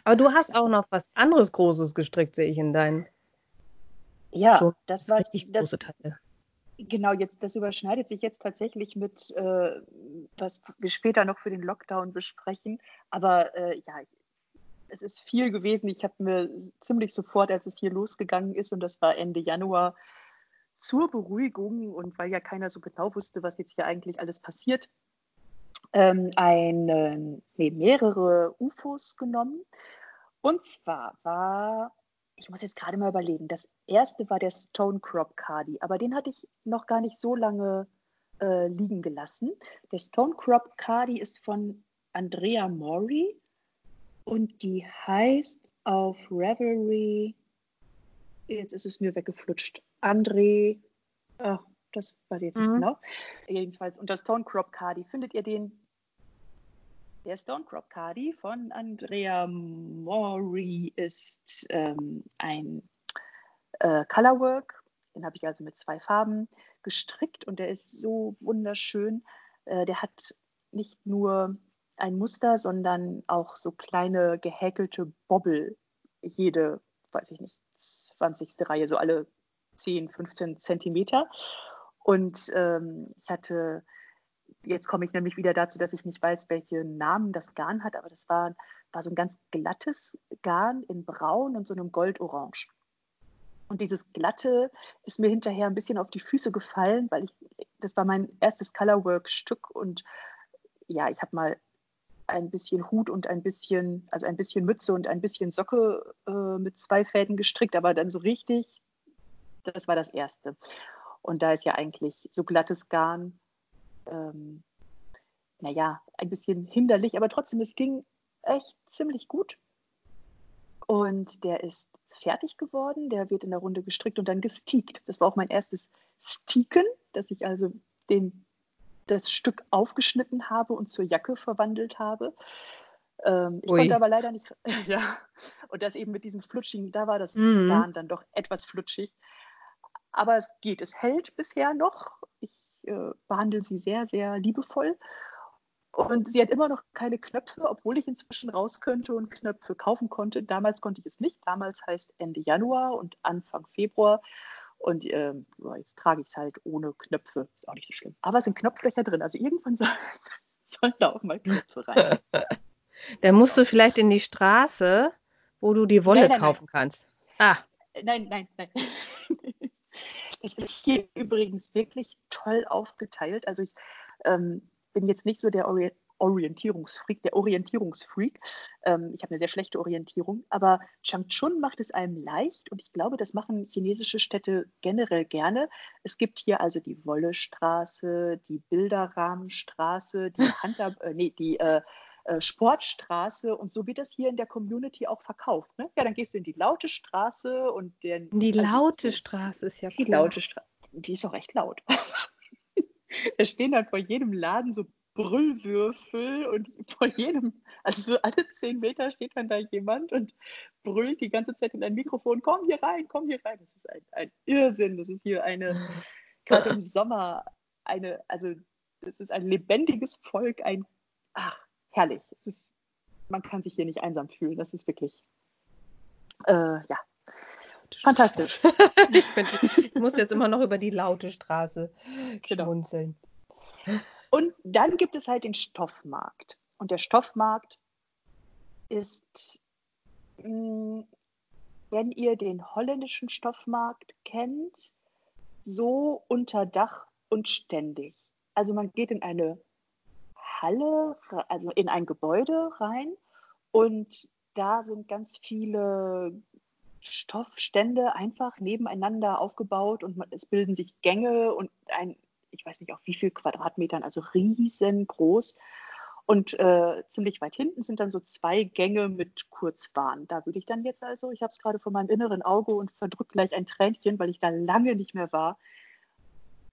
Aber du hast auch noch was anderes Großes gestrickt, sehe ich in deinen.
Ja, Schon das war richtig das, große Teile. Genau, jetzt das überschneidet sich jetzt tatsächlich mit, äh, was wir später noch für den Lockdown besprechen. Aber äh, ja, es ist viel gewesen. Ich habe mir ziemlich sofort, als es hier losgegangen ist, und das war Ende Januar, zur Beruhigung und weil ja keiner so genau wusste, was jetzt hier eigentlich alles passiert, ähm, eine, nee, mehrere UFOs genommen. Und zwar war, ich muss jetzt gerade mal überlegen, das erste war der Stone Crop Cardi, aber den hatte ich noch gar nicht so lange äh, liegen gelassen. Der Stone Crop Cardi ist von Andrea Mori und die heißt auf Revelry, jetzt ist es mir weggeflutscht, André, ach, das weiß ich jetzt mhm. nicht genau. Jedenfalls unter Stone Crop Cardi findet ihr den der Stone Crop Cardi von Andrea Mori ist ähm, ein äh, Colorwork. Den habe ich also mit zwei Farben gestrickt und der ist so wunderschön. Äh, der hat nicht nur ein Muster, sondern auch so kleine gehäkelte Bobbel. Jede, weiß ich nicht, 20. Reihe, so alle 10, 15 Zentimeter. Und ähm, ich hatte jetzt komme ich nämlich wieder dazu, dass ich nicht weiß, welchen Namen das Garn hat, aber das war, war so ein ganz glattes Garn in Braun und so einem Goldorange. Und dieses Glatte ist mir hinterher ein bisschen auf die Füße gefallen, weil ich, das war mein erstes Colorwork-Stück und ja, ich habe mal ein bisschen Hut und ein bisschen, also ein bisschen Mütze und ein bisschen Socke äh, mit zwei Fäden gestrickt, aber dann so richtig, das war das erste. Und da ist ja eigentlich so glattes Garn, ähm, naja, ein bisschen hinderlich, aber trotzdem, es ging echt ziemlich gut. Und der ist fertig geworden, der wird in der Runde gestrickt und dann gesteakt. Das war auch mein erstes Steaken, dass ich also den das Stück aufgeschnitten habe und zur Jacke verwandelt habe. Ähm, ich Ui. konnte aber leider nicht, ja, und das eben mit diesem Flutschigen, da war das mhm. Dann doch etwas flutschig. Aber es geht, es hält bisher noch. Ich äh, behandle sie sehr, sehr liebevoll. Und sie hat immer noch keine Knöpfe, obwohl ich inzwischen raus könnte und Knöpfe kaufen konnte. Damals konnte ich es nicht. Damals heißt Ende Januar und Anfang Februar. Und ähm, jetzt trage ich es halt ohne Knöpfe. Ist auch nicht so schlimm. Aber es sind Knopflöcher drin. Also irgendwann soll, sollen da auch mal Knöpfe rein.
Dann musst du vielleicht in die Straße, wo du die Wolle nein, nein, kaufen nein. kannst.
Ah. Nein, nein, nein. Es ist hier übrigens wirklich toll aufgeteilt. Also ich ähm, bin jetzt nicht so der Orient Orientierungsfreak, der Orientierungsfreak. Ähm, ich habe eine sehr schlechte Orientierung, aber Changchun macht es einem leicht und ich glaube, das machen chinesische Städte generell gerne. Es gibt hier also die Wollestraße, die Bilderrahmenstraße, die Hunter, äh, nee, die äh, äh, Sportstraße und so wird das hier in der Community auch verkauft. Ne? Ja, dann gehst du in die laute Straße und den.
Die also, laute Straße ist ja
cool. Die laute Straße, die ist auch echt laut. da stehen dann vor jedem Laden so Brüllwürfel und vor jedem, also so alle zehn Meter steht dann da jemand und brüllt die ganze Zeit in ein Mikrofon, komm hier rein, komm hier rein. Das ist ein, ein Irrsinn. Das ist hier eine, gerade im Sommer, eine, also das ist ein lebendiges Volk, ein, ach, herrlich. Es ist, man kann sich hier nicht einsam fühlen. Das ist wirklich, äh, ja, fantastisch.
ich, find, ich, muss jetzt immer noch über die laute Straße genau. schmunzeln.
Und dann gibt es halt den Stoffmarkt. Und der Stoffmarkt ist, hm, wenn ihr den holländischen Stoffmarkt kennt, so unter Dach und ständig. Also man geht in eine Halle, also in ein Gebäude rein und da sind ganz viele Stoffstände einfach nebeneinander aufgebaut und es bilden sich Gänge und ein ich weiß nicht auf wie viel Quadratmetern, also riesengroß. Und äh, ziemlich weit hinten sind dann so zwei Gänge mit Kurzbahn. Da würde ich dann jetzt also, ich habe es gerade vor meinem inneren Auge und verdrückt gleich ein Tränchen, weil ich da lange nicht mehr war.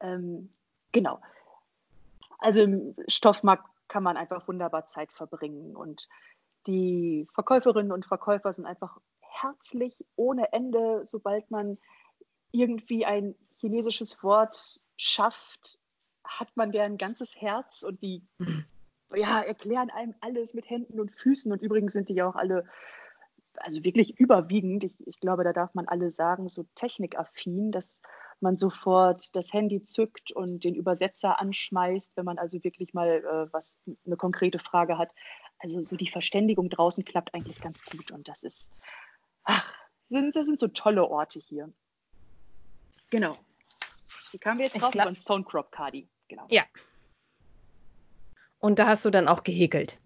Ähm, genau. Also im Stoffmarkt kann man einfach wunderbar Zeit verbringen. Und die Verkäuferinnen und Verkäufer sind einfach herzlich ohne Ende, sobald man irgendwie ein chinesisches Wort schafft, hat man der ein ganzes Herz und die mhm. ja, erklären einem alles mit Händen und Füßen. Und übrigens sind die ja auch alle, also wirklich überwiegend, ich, ich glaube, da darf man alle sagen, so technikaffin, dass man sofort das Handy zückt und den Übersetzer anschmeißt, wenn man also wirklich mal äh, was eine konkrete Frage hat. Also so die Verständigung draußen klappt eigentlich ganz gut und das ist, ach, sind, das sind so tolle Orte hier. Genau. Die kamen wir jetzt drauf von Stone Crop Cardi.
Genau. Ja. Und da hast du dann auch gehäkelt.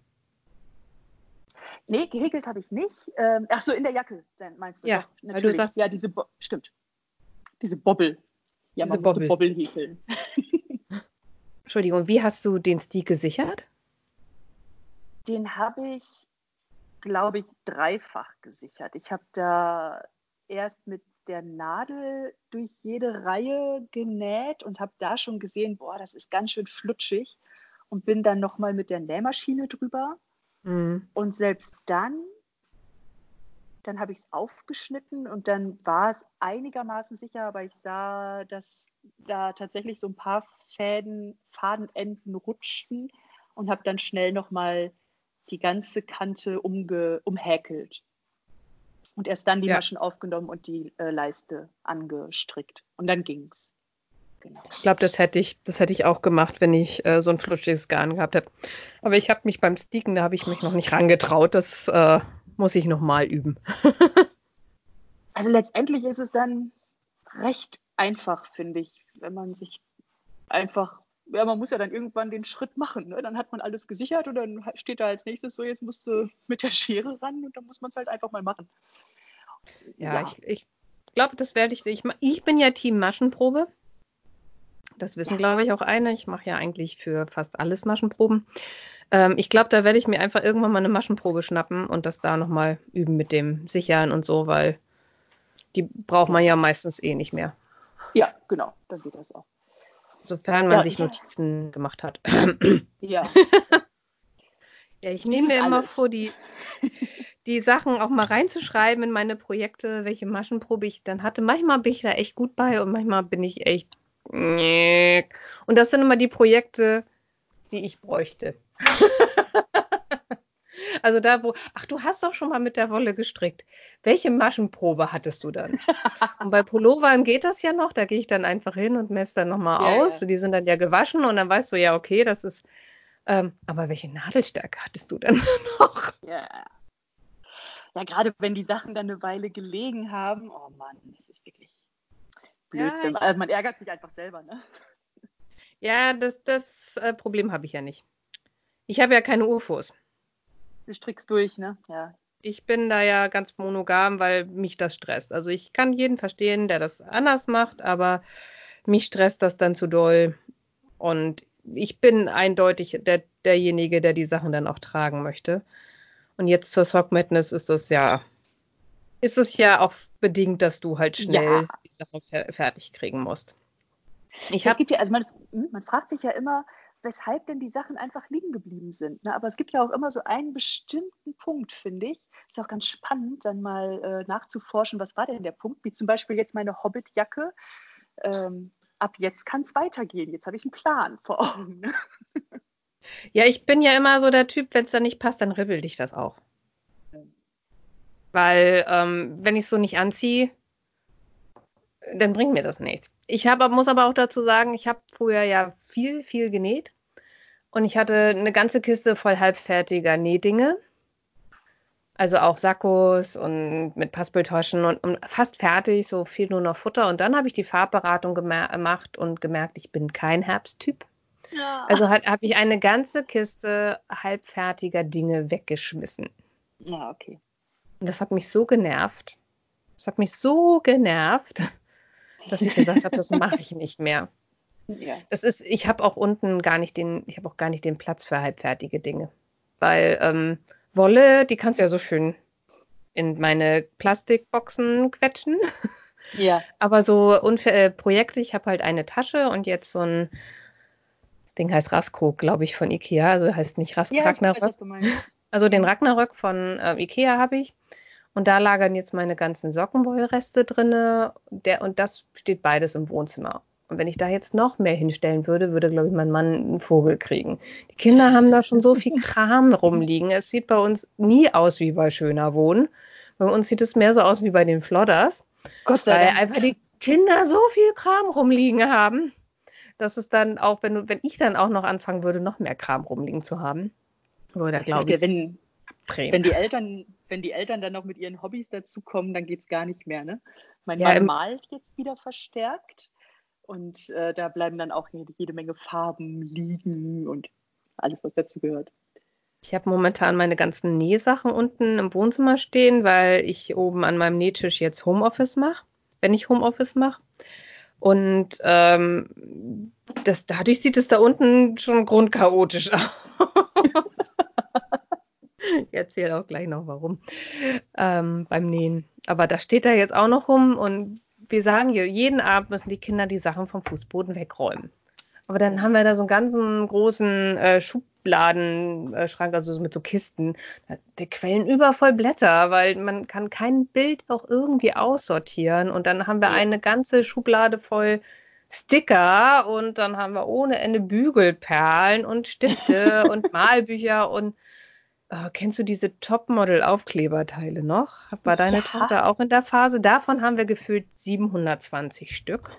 Nee, gehäkelt habe ich nicht. Ähm, ach so, in der Jacke, meinst du?
Ja,
Doch, natürlich. Du sagst, ja, diese, Bo stimmt. Diese Bobbel. Ja, diese man Bobbel. Bobbel häkeln.
Entschuldigung, wie hast du den Stick gesichert?
Den habe ich, glaube ich, dreifach gesichert. Ich habe da erst mit der Nadel durch jede Reihe genäht und habe da schon gesehen, boah, das ist ganz schön flutschig und bin dann nochmal mit der Nähmaschine drüber. Mhm. Und selbst dann, dann habe ich es aufgeschnitten und dann war es einigermaßen sicher, aber ich sah, dass da tatsächlich so ein paar Fäden, Fadenenden rutschten und habe dann schnell nochmal die ganze Kante umge umhäkelt und erst dann die ja. Maschen aufgenommen und die äh, Leiste angestrickt. Und dann ging's.
genau. Ich glaube, das hätte ich, das hätte ich auch gemacht, wenn ich äh, so ein flutschiges Garn gehabt hätte. Aber ich habe mich beim Sticken, da habe ich mich noch nicht rangetraut. Das äh, muss ich noch mal üben.
also letztendlich ist es dann recht einfach, finde ich, wenn man sich einfach, ja, man muss ja dann irgendwann den Schritt machen. Ne? Dann hat man alles gesichert und dann steht da als nächstes so, jetzt musst du mit der Schere ran und dann muss man es halt einfach mal machen.
Ja, ja. ich, ich glaube, das werde ich, ich. Ich bin ja Team Maschenprobe. Das wissen, glaube ich, auch eine. Ich mache ja eigentlich für fast alles Maschenproben. Ähm, ich glaube, da werde ich mir einfach irgendwann mal eine Maschenprobe schnappen und das da nochmal üben mit dem Sichern und so, weil die braucht man ja meistens eh nicht mehr.
Ja, genau, dann geht das auch.
Sofern man ja, sich Notizen gemacht hat.
Ja.
ja, ich nehme mir immer vor, die, die Sachen auch mal reinzuschreiben in meine Projekte, welche Maschenprobe ich dann hatte. Manchmal bin ich da echt gut bei und manchmal bin ich echt. Und das sind immer die Projekte, die ich bräuchte. also da, wo, ach, du hast doch schon mal mit der Wolle gestrickt. Welche Maschenprobe hattest du dann? und bei Pullovern geht das ja noch, da gehe ich dann einfach hin und messe dann nochmal ja, aus. Ja. Die sind dann ja gewaschen und dann weißt du ja, okay, das ist. Ähm, aber welche Nadelstärke hattest du dann noch?
Ja. Ja, gerade wenn die Sachen dann eine Weile gelegen haben, oh Mann, das ist wirklich blöd. Ja, ich, also man ärgert sich einfach selber, ne?
Ja, das, das äh, Problem habe ich ja nicht. Ich habe ja keine UFOs.
Du strickst durch, ne? Ja.
Ich bin da ja ganz monogam, weil mich das stresst. Also ich kann jeden verstehen, der das anders macht, aber mich stresst das dann zu doll. Und ich bin eindeutig der, derjenige, der die Sachen dann auch tragen möchte. Und jetzt zur Sock Madness ist es ja, ist es ja auch bedingt, dass du halt schnell ja. die Sache fertig kriegen musst.
Ich es gibt ja, also man, hm, man fragt sich ja immer, weshalb denn die Sachen einfach liegen geblieben sind. Ne? Aber es gibt ja auch immer so einen bestimmten Punkt, finde ich. Ist auch ganz spannend, dann mal äh, nachzuforschen, was war denn der Punkt? Wie zum Beispiel jetzt meine Hobbit-Jacke. Ähm, ab jetzt kann es weitergehen. Jetzt habe ich einen Plan vor Augen. Ne?
Ja, ich bin ja immer so der Typ, wenn es dann nicht passt, dann ribbel dich das auch. Weil ähm, wenn ich es so nicht anziehe, dann bringt mir das nichts. Ich hab, muss aber auch dazu sagen, ich habe früher ja viel, viel genäht. Und ich hatte eine ganze Kiste voll halbfertiger Nähdinge. Also auch Sakkos und mit Paspeltaschen und, und, fast fertig, so viel nur noch Futter. Und dann habe ich die Farbberatung gemacht und gemerkt, ich bin kein Herbsttyp. Ja. Also habe ich eine ganze Kiste halbfertiger Dinge weggeschmissen.
Ja, okay.
Und das hat mich so genervt. Das hat mich so genervt, dass ich gesagt habe, das mache ich nicht mehr. Ja. Das ist, ich habe auch unten gar nicht den, ich habe auch gar nicht den Platz für halbfertige Dinge. Weil ähm, Wolle, die kannst du ja so schön in meine Plastikboxen quetschen. Ja. Aber so Unver äh, Projekte, ich habe halt eine Tasche und jetzt so ein, das Ding heißt Rasko, glaube ich, von Ikea, also heißt nicht Ras ja, Ragnarök. Weiß, also den Ragnarök von äh, Ikea habe ich. Und da lagern jetzt meine ganzen Sockenwollreste drin. Der, und das steht beides im Wohnzimmer. Und wenn ich da jetzt noch mehr hinstellen würde, würde, glaube ich, mein Mann einen Vogel kriegen. Die Kinder haben da schon so viel Kram rumliegen. Es sieht bei uns nie aus wie bei Schöner Wohnen. Bei uns sieht es mehr so aus wie bei den Flodders. Gott sei weil Dank. einfach die Kinder so viel Kram rumliegen haben, dass es dann auch, wenn, wenn ich dann auch noch anfangen würde, noch mehr Kram rumliegen zu haben.
Oder glaube ich. Wenn, wenn die Eltern, wenn die Eltern dann noch mit ihren Hobbys dazukommen, dann geht es gar nicht mehr. Ne? Mein ja, Mann malt jetzt wieder verstärkt und äh, da bleiben dann auch jede, jede Menge Farben liegen und alles, was dazu gehört.
Ich habe momentan meine ganzen Nähsachen unten im Wohnzimmer stehen, weil ich oben an meinem Nähtisch jetzt Homeoffice mache, wenn ich Homeoffice mache. Und ähm, das, dadurch sieht es da unten schon grundchaotisch aus. ich erzähle auch gleich noch warum ähm, beim Nähen. Aber da steht er jetzt auch noch rum und wir sagen hier, jeden Abend müssen die Kinder die Sachen vom Fußboden wegräumen. Aber dann haben wir da so einen ganzen großen äh, Schubladenschrank, also mit so Kisten. Die quellen übervoll Blätter, weil man kann kein Bild auch irgendwie aussortieren. Und dann haben wir eine ganze Schublade voll Sticker und dann haben wir ohne Ende Bügelperlen und Stifte und Malbücher und Oh, kennst du diese Topmodel-Aufkleberteile noch? War deine
Ja.
Tochter auch in der Phase? Davon haben wir gefühlt 720 Stück.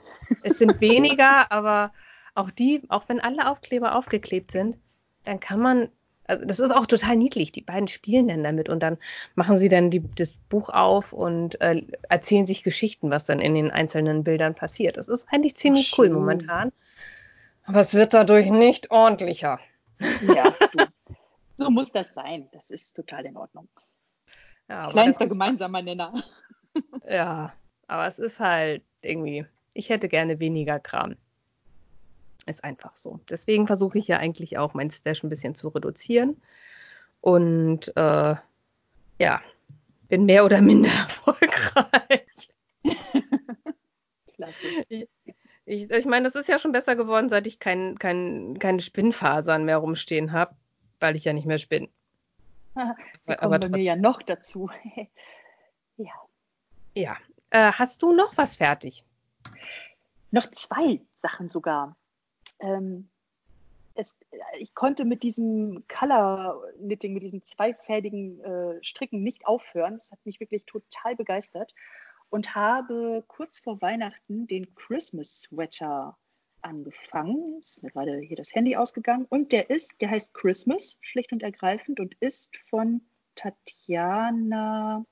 Es sind weniger, aber auch die, auch wenn alle Aufkleber aufgeklebt sind, dann kann man, also das ist auch total niedlich. Die beiden spielen dann damit und dann machen sie dann die, das Buch auf und äh, erzählen sich Geschichten, was dann in den einzelnen Bildern passiert. Das ist eigentlich ziemlich
Ach,
cool momentan. Aber es wird dadurch nicht ordentlicher.
Ja, du. so muss das sein. Das ist total in Ordnung.
Ja,
Kleinster gemeinsamer Nenner.
Ja, aber es ist halt irgendwie, ich hätte gerne weniger Kram. Ist einfach so. Deswegen versuche ich ja eigentlich auch mein Stash ein bisschen zu reduzieren. Und äh, ja, bin mehr oder minder erfolgreich.
Klasse.
Ich, ich meine, das ist ja schon besser geworden, seit ich kein, kein, keine Spinnfasern mehr rumstehen habe, weil ich ja nicht mehr spinne. Aber,
kommen
aber
bei mir ja noch dazu. ja.
ja. Äh, hast du noch was fertig?
Noch zwei Sachen sogar. Ähm, es, ich konnte mit diesem Color Knitting, mit diesem zweifädigen äh, Stricken nicht aufhören. Das hat mich wirklich total begeistert und habe kurz vor Weihnachten den Christmas Sweater angefangen. Ist mir gerade hier das Handy ausgegangen und der ist, der heißt Christmas, schlicht und ergreifend und ist von Tatjana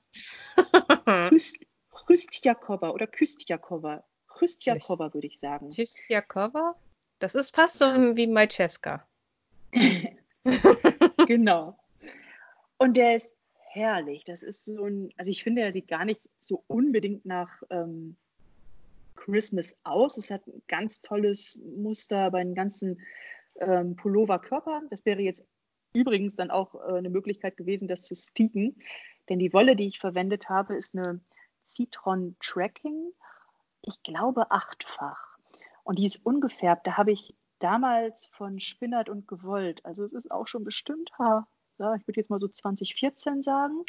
Chrystiakova oder Kystjakova. Chrystiakova würde ich sagen.
Tschistjakova? Das ist fast so wie Majewska.
genau. Und der ist herrlich. Das ist so ein, also ich finde, er sieht gar nicht so unbedingt nach ähm, Christmas aus. Es hat ein ganz tolles Muster bei den ganzen ähm, Pullover-Körper. Das wäre jetzt übrigens dann auch äh, eine Möglichkeit gewesen, das zu steaken. Denn die Wolle, die ich verwendet habe, ist eine Citron Tracking. Ich glaube achtfach. Und die ist ungefärbt. Da habe ich damals von Spinnert und gewollt. Also es ist auch schon bestimmt, ha, ich würde jetzt mal so 2014 sagen,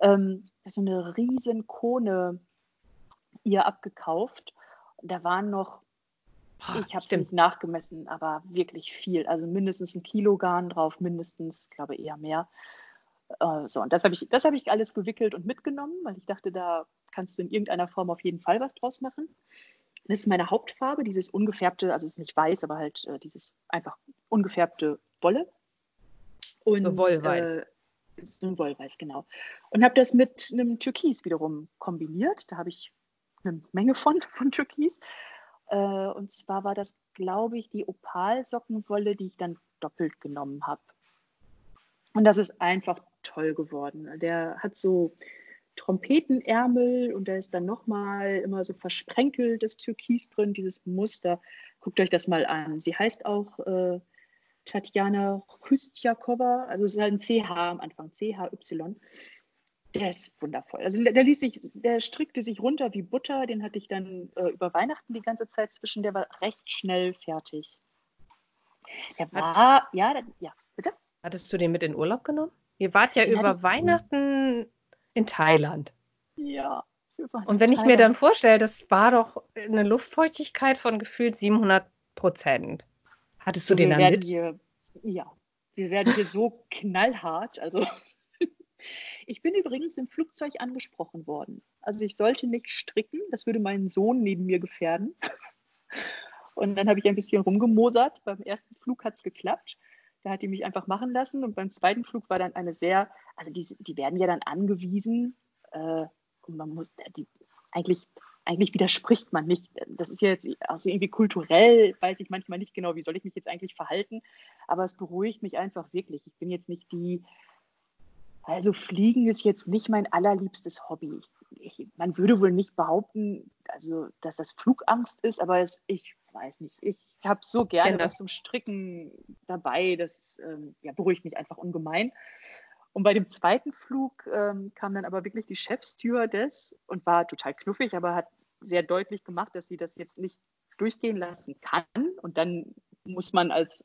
ähm, so eine riesen Kone ihr abgekauft. Da waren noch,
Ah,
ich habe es nicht nachgemessen, aber wirklich viel. Also mindestens ein Kilo Garn drauf, mindestens, glaube eher mehr. Äh, so, und das habe ich, das habe ich alles gewickelt und mitgenommen, weil ich dachte, da kannst du in irgendeiner Form auf jeden Fall was draus machen. Das ist meine Hauptfarbe, dieses ungefärbte, also es ist nicht weiß, aber halt äh, dieses einfach ungefärbte Wolle. Und,
So Wollweiß.
Äh, so ein Wollweiß, genau. Und habe das mit einem Türkis wiederum kombiniert. Da habe ich eine Menge von, von Türkis. Äh, und zwar war das, glaube ich, die Opalsockenwolle, die ich dann doppelt genommen habe. Und das ist einfach toll geworden. Der hat so Trompetenärmel und da ist dann nochmal immer so versprenkeltes Türkis drin, dieses Muster. Guckt euch das mal an. Sie heißt auch äh, Tatjana Chystjakova, also es ist halt ein CH am Anfang, CHY. Der ist wundervoll. Also der, der ließ sich, der strickte sich runter wie Butter. Den hatte ich dann äh, über Weihnachten die ganze Zeit zwischen. Der war recht schnell fertig. Der war, ja, der, ja, bitte.
Hattest du den mit in Urlaub genommen? Ihr wart ja
Den
über Weihnachten in Thailand.
Ja.
Und wenn ich mir dann vorstelle, das war doch eine Luftfeuchtigkeit von gefühlt 700 Prozent. Hattest du
So,
den
wir
da
werden
mit?
Hier, ja, wir werden hier so knallhart. Also ich bin übrigens im Flugzeug angesprochen worden. Also ich sollte nicht stricken, das würde meinen Sohn neben mir gefährden. Und dann habe ich ein bisschen rumgemosert. Beim ersten Flug hat es geklappt. Da hat die mich einfach machen lassen. Und beim zweiten Flug war dann eine sehr, also die, die werden ja dann angewiesen. Äh, und man muss, die, eigentlich, eigentlich widerspricht man nicht. Das ist ja jetzt also irgendwie kulturell, weiß ich manchmal nicht genau, wie soll ich mich jetzt eigentlich verhalten. Aber es beruhigt mich einfach wirklich. Ich bin jetzt nicht die, also Fliegen ist jetzt nicht mein allerliebstes Hobby. Ich, ich, man würde wohl nicht behaupten, also dass das Flugangst ist, aber es, ich weiß nicht. Ich habe so gerne was zum Stricken dabei. Das ähm, ja, beruhigt mich einfach ungemein. Und bei dem zweiten Flug ähm, kam dann aber wirklich die Chefstewardess und war total knuffig, aber hat sehr deutlich gemacht, dass sie das jetzt nicht durchgehen lassen kann. Und dann muss man als,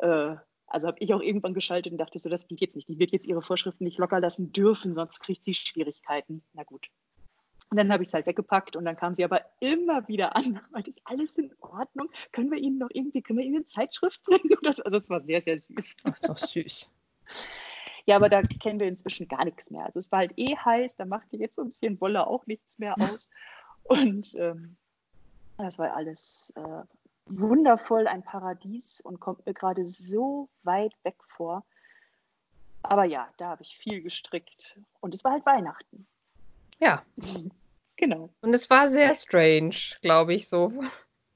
äh, also habe ich auch irgendwann geschaltet und dachte so, das geht jetzt nicht. Die wird jetzt ihre Vorschriften nicht locker lassen dürfen, sonst kriegt sie Schwierigkeiten. Na gut. Und dann habe ich es halt weggepackt und dann kam sie aber immer wieder an. Meinte, ist alles in Ordnung? Können wir Ihnen noch irgendwie, können wir Ihnen eine Zeitschrift bringen? Das, also es war sehr, sehr süß.
Ach, ist doch süß.
Ja, aber da kennen wir inzwischen gar nichts mehr. Also es war halt eh heiß, da machte jetzt so ein bisschen Wolle auch nichts mehr aus. Und ähm, das war alles äh, wundervoll, ein Paradies und kommt mir gerade so weit weg vor. Aber ja, da habe ich viel gestrickt. Und es war halt Weihnachten.
Ja.
Genau.
Und es war sehr strange, glaube ich, so,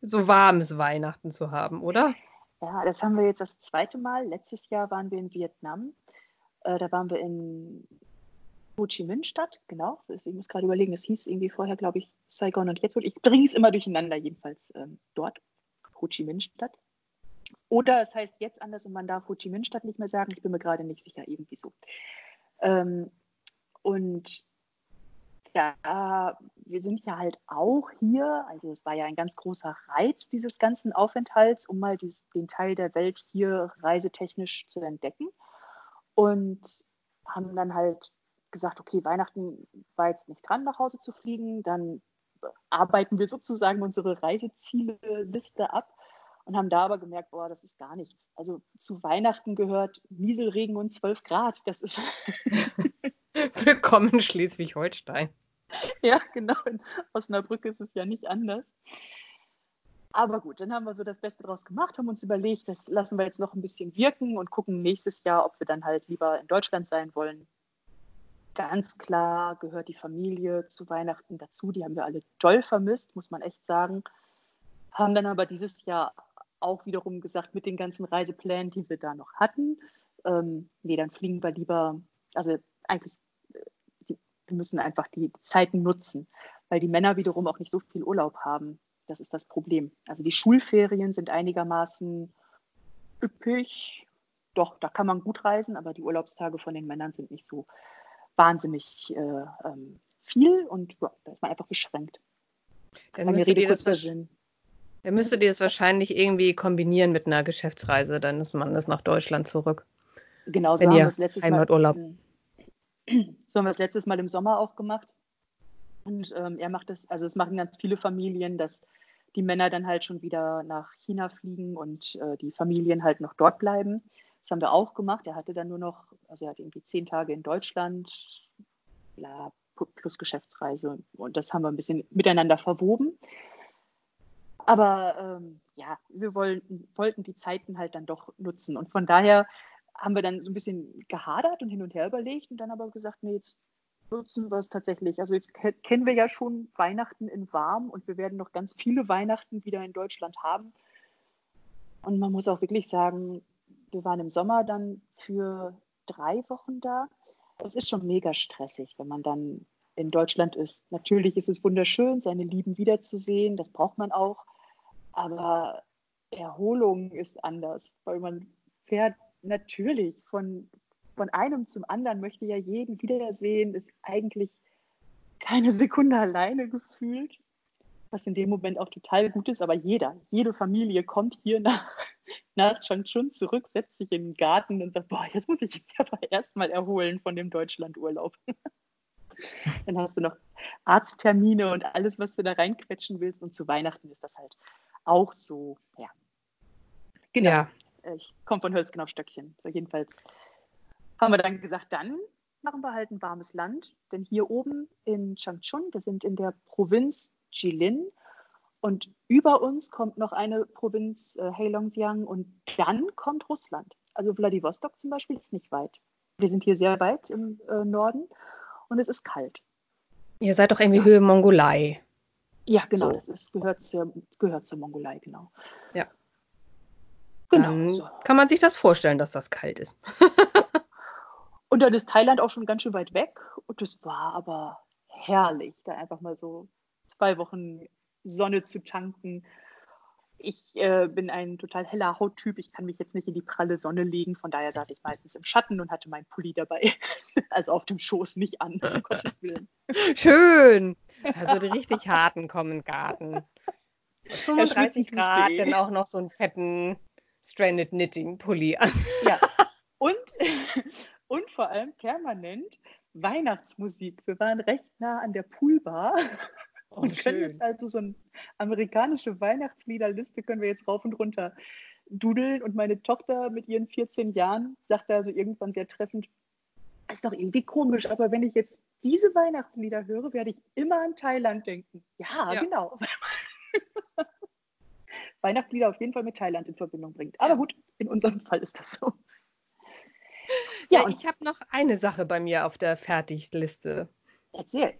so warmes Weihnachten zu haben, oder?
Ja, das haben wir jetzt das zweite Mal. Letztes Jahr waren wir in Vietnam. Äh, da waren wir in Ho Chi Minh Stadt, genau. Ich muss gerade überlegen, es hieß irgendwie vorher, glaube ich, Saigon und jetzt. Ich bringe es immer durcheinander, jedenfalls ähm, dort. Ho Chi Minh Stadt. Oder es heißt jetzt anders und man darf Ho Chi Minh Stadt nicht mehr sagen. Ich bin mir gerade nicht sicher, irgendwie so. Ähm, und ja, wir sind ja halt auch hier, also es war ja ein ganz großer Reiz dieses ganzen Aufenthalts, um mal dies, den Teil der Welt hier reisetechnisch zu entdecken. Und haben dann halt gesagt, okay, Weihnachten war jetzt nicht dran, nach Hause zu fliegen, dann arbeiten wir sozusagen unsere Reiseziele-Liste ab und haben da aber gemerkt, boah, das ist gar nichts. Also zu Weihnachten gehört Nieselregen und 12 Grad. Das ist.
Willkommen in Schleswig-Holstein.
Ja, genau. In Osnabrück ist es ja nicht anders. Aber gut, dann haben wir so das Beste draus gemacht, haben uns überlegt, das lassen wir jetzt noch ein bisschen wirken und gucken nächstes Jahr, ob wir dann halt lieber in Deutschland sein wollen. Ganz klar gehört die Familie zu Weihnachten dazu. Die haben wir alle toll vermisst, muss man echt sagen. Haben dann aber dieses Jahr auch wiederum gesagt, mit den ganzen Reiseplänen, die wir da noch hatten, ähm, nee, dann fliegen wir lieber, also eigentlich, äh, die, wir müssen einfach die Zeiten nutzen, weil die Männer wiederum auch nicht so viel Urlaub haben. Das ist das Problem. Also die Schulferien sind einigermaßen üppig. Doch, da kann man gut reisen, aber die Urlaubstage von den Männern sind nicht so wahnsinnig äh, ähm, viel und ja, da ist man einfach beschränkt.
Dann müsstet, ihr das, dann müsstet ihr das wahrscheinlich irgendwie kombinieren mit einer Geschäftsreise, dann ist man das nach Deutschland zurück.
Genau, so haben wir es letztes Heimaturlaub. Mal. So haben wir es letztes Mal im Sommer auch gemacht. Und ähm, er macht das, also es machen ganz viele Familien, dass die Männer dann halt schon wieder nach China fliegen und äh, die Familien halt noch dort bleiben. Das haben wir auch gemacht. Er hatte dann nur noch, also er hatte irgendwie zehn Tage in Deutschland, bla, plus Geschäftsreise. Und das haben wir ein bisschen miteinander verwoben. Aber ähm, ja, wir wollten, wollten die Zeiten halt dann doch nutzen. Und von daher haben wir dann so ein bisschen gehadert und hin und her überlegt und dann aber gesagt, nee, jetzt nutzen wir es tatsächlich. Also jetzt kennen wir ja schon Weihnachten in warm und wir werden noch ganz viele Weihnachten wieder in Deutschland haben. Und man muss auch wirklich sagen, wir waren im Sommer dann für drei Wochen da. Es ist schon mega stressig, wenn man dann in Deutschland ist. Natürlich ist es wunderschön, seine Lieben wiederzusehen, das braucht man auch. Aber Erholung ist anders, weil man fährt natürlich von, von einem zum anderen möchte ja jeden wiedersehen, ist eigentlich keine Sekunde alleine gefühlt, was in dem Moment auch total gut ist, aber jeder, jede Familie kommt hier nach, nach Changchun zurück, setzt sich in den Garten und sagt, boah, jetzt muss ich mich aber erstmal erholen von dem Deutschlandurlaub. Dann hast du noch Arzttermine und alles, was du da reinquetschen willst. Und zu Weihnachten ist das halt auch so, ja. Genau. Ja. Ich komme von Hölzgen auf Stöckchen. So jedenfalls haben wir dann gesagt, dann machen wir halt ein warmes Land. Denn hier oben in Changchun, wir sind in der Provinz Jilin und über uns kommt noch eine Provinz äh, Heilongjiang und dann kommt Russland. Also Vladivostok zum Beispiel ist nicht weit. Wir sind hier sehr weit im äh, Norden und es ist kalt.
Ihr seid doch irgendwie ja. Höhe Mongolei.
Ja, genau, so. das ist, gehört, zur, gehört zur Mongolei, genau.
Ja. Genau. Dann so. kann man sich das vorstellen, dass das kalt ist.
Und dann ist Thailand auch schon ganz schön weit weg. Und es war aber herrlich, da einfach mal so zwei Wochen Sonne zu tanken. Ich äh, bin ein total heller Hauttyp. Ich kann mich jetzt nicht in die pralle Sonne legen. Von daher saß ich meistens im Schatten und hatte meinen Pulli dabei. also auf dem Schoß, nicht an, um Gottes Willen.
Schön. Also die richtig harten kommen im Garten. 35 Grad, dann auch noch so einen fetten Stranded Knitting Pulli an.
Ja. Und und vor allem permanent Weihnachtsmusik. Wir waren recht nah an der Poolbar oh, und können jetzt also so eine amerikanische Weihnachtsliederliste können wir jetzt rauf und runter dudeln. Und meine Tochter mit ihren 14 Jahren sagte also irgendwann sehr treffend, ist doch irgendwie komisch, aber wenn ich jetzt diese Weihnachtslieder höre, werde ich immer an Thailand denken. Ja, ja. genau. Weihnachtslieder auf jeden Fall mit Thailand in Verbindung bringt. Aber gut, in unserem Fall ist das so.
Ja, ja ich habe noch eine Sache bei mir auf der Fertigliste.
Erzähl.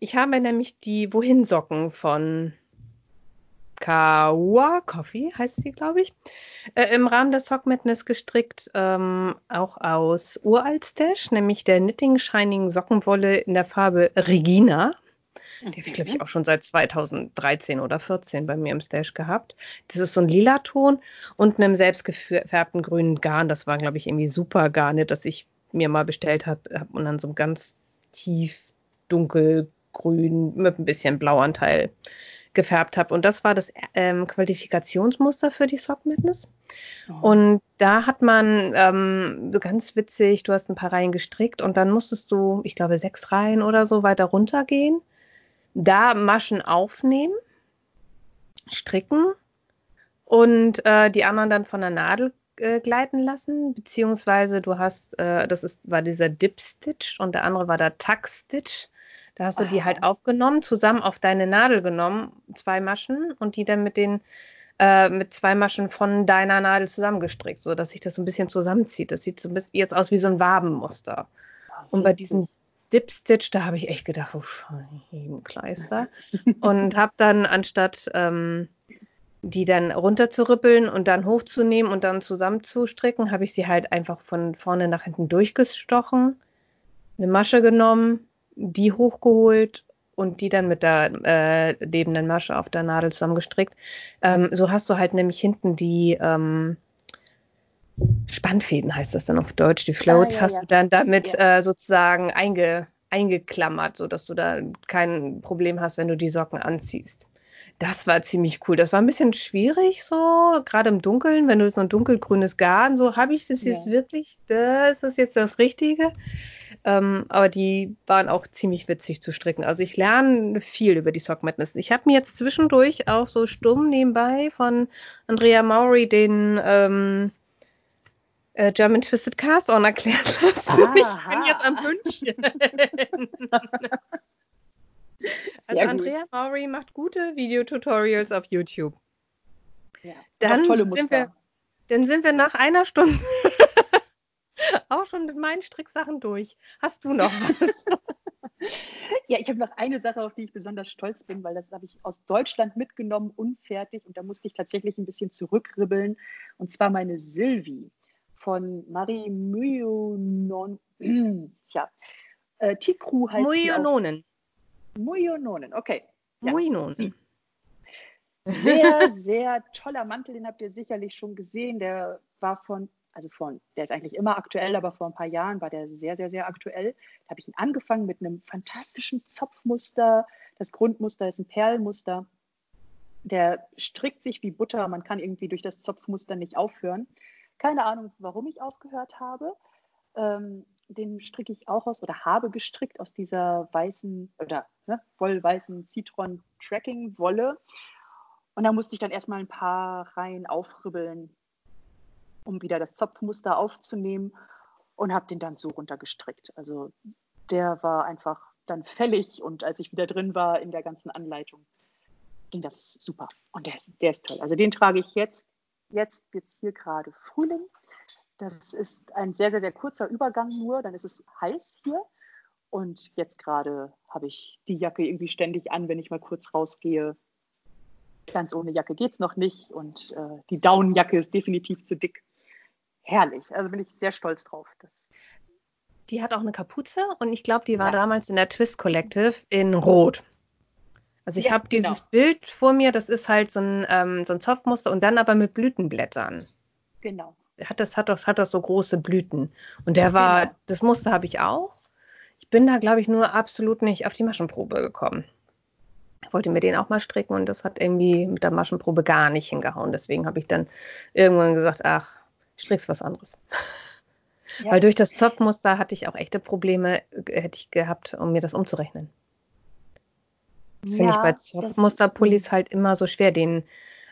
Ich habe nämlich die Wohin-Socken von Kawa Coffee, heißt sie, glaube ich, äh, im Rahmen des Sock Madness gestrickt, ähm, auch aus Uralt-Stash, nämlich der Knitting Shining Sockenwolle in der Farbe Regina. Die habe ich, glaube ich, auch schon seit 2013 oder 14 bei mir im Stash gehabt. Das ist so ein lila Ton und einem selbstgefärbten grünen Garn. Das war, glaube ich, irgendwie super Garne, das ich mir mal bestellt habe und dann so ein ganz tief dunkelgrün mit ein bisschen Blauanteil gefärbt habe. Und das war das ähm, Qualifikationsmuster für die Sock Madness. Oh. Und da hat man ähm, ganz witzig, du hast ein paar Reihen gestrickt und dann musstest du, ich glaube, sechs Reihen oder so weiter runtergehen, da Maschen aufnehmen, stricken und äh, die anderen dann von der Nadel äh, gleiten lassen, beziehungsweise du hast, äh, das ist, war dieser Dip Stitch und der andere war der Tuck Stitch. Da hast du die halt aufgenommen, zusammen auf deine Nadel genommen, zwei Maschen und die dann mit den äh, mit zwei Maschen von deiner Nadel zusammengestrickt, so dass sich das so ein bisschen zusammenzieht. Das sieht so ein bisschen jetzt aus wie so ein Wabenmuster. Und bei diesem Dip Stitch, da habe ich echt gedacht, oh Scheibenkleister. und habe dann anstatt ähm, die dann runterzurippeln und dann hochzunehmen und dann zusammenzustricken, habe ich sie halt einfach von vorne nach hinten durchgestochen, eine Masche genommen, die hochgeholt und die dann mit der äh, lebenden Masche auf der Nadel zusammengestrickt. Ähm, so hast du halt nämlich hinten die ähm, Spannfäden, heißt das dann auf Deutsch, die Floats, ah, ja, hast ja. du dann damit ja. äh, sozusagen einge, eingeklammert, sodass du da kein Problem hast, wenn du die Socken anziehst. Das war ziemlich cool. Das war ein bisschen schwierig so, gerade im Dunkeln, wenn du so ein dunkelgrünes Garn, so habe ich das jetzt wirklich, das ist jetzt das Richtige. Ähm, aber die waren auch ziemlich witzig zu stricken. Also ich lerne viel über die Sock Madness. Ich habe mir jetzt zwischendurch auch so stumm nebenbei von Andrea Maury den ähm, äh, German Twisted Cast On erklärt lassen. Ich bin jetzt am Wünschen. also Andrea Maury macht gute Videotutorials auf YouTube. Ja, dann, sind wir, dann sind wir nach einer Stunde auch schon mit meinen Stricksachen durch. Hast du noch was?
ja, ich habe noch eine Sache, auf die ich besonders stolz bin, weil das habe ich aus Deutschland mitgenommen, unfertig. Und da musste ich tatsächlich ein bisschen zurückribbeln. Und zwar meine Sylvie von Marie Myonon. Tja, äh, Tikru heißt
Myononen.
Myononen, okay.
Ja, Myononen.
Sehr, sehr toller Mantel, den habt ihr sicherlich schon gesehen. Der war von also von, der ist eigentlich immer aktuell, aber vor ein paar Jahren war der sehr, sehr, sehr aktuell. Da habe ich ihn angefangen mit einem fantastischen Zopfmuster. Das Grundmuster ist ein Perlmuster. Der strickt sich wie Butter. Man kann irgendwie durch das Zopfmuster nicht aufhören. Keine Ahnung, warum ich aufgehört habe. Ähm, den stricke ich auch aus oder habe gestrickt aus dieser weißen oder ne, wollweißen Citron Tracking Wolle. Und da musste ich dann erstmal ein paar Reihen aufribbeln, um wieder das Zopfmuster aufzunehmen und habe den dann so runtergestrickt. Also der war einfach dann fällig und als ich wieder drin war in der ganzen Anleitung, ging das super. Und der ist, der ist toll. Also den trage ich jetzt, jetzt jetzt hier gerade Frühling. Das ist ein sehr, sehr, sehr kurzer Übergang nur, dann ist es heiß hier. Und jetzt gerade habe ich die Jacke irgendwie ständig an, wenn ich mal kurz rausgehe. Ganz ohne Jacke geht es noch nicht und äh, die Daunenjacke ist definitiv zu dick herrlich. Also bin ich sehr stolz drauf. Das
die hat auch eine Kapuze und ich glaube, die war ja. damals in der Twist Collective in Rot. Also ich ja, habe dieses genau. Bild vor mir, das ist halt so ein, ähm, so ein Softmuster und dann aber mit Blütenblättern.
Genau.
Hat das, hat das, hat das so große Blüten. Und der war, genau. das Muster habe ich auch. Ich bin da, glaube ich, nur absolut nicht auf die Maschenprobe gekommen. Ich wollte mir den auch mal stricken und das hat irgendwie mit der Maschenprobe gar nicht hingehauen. Deswegen habe ich dann irgendwann gesagt, ach, strickst was anderes. Ja. Weil durch das Zopfmuster hatte ich auch echte Probleme, äh, hätte ich gehabt, um mir das umzurechnen. Das ja, finde ich bei Zopfmusterpullis halt immer so schwer. Den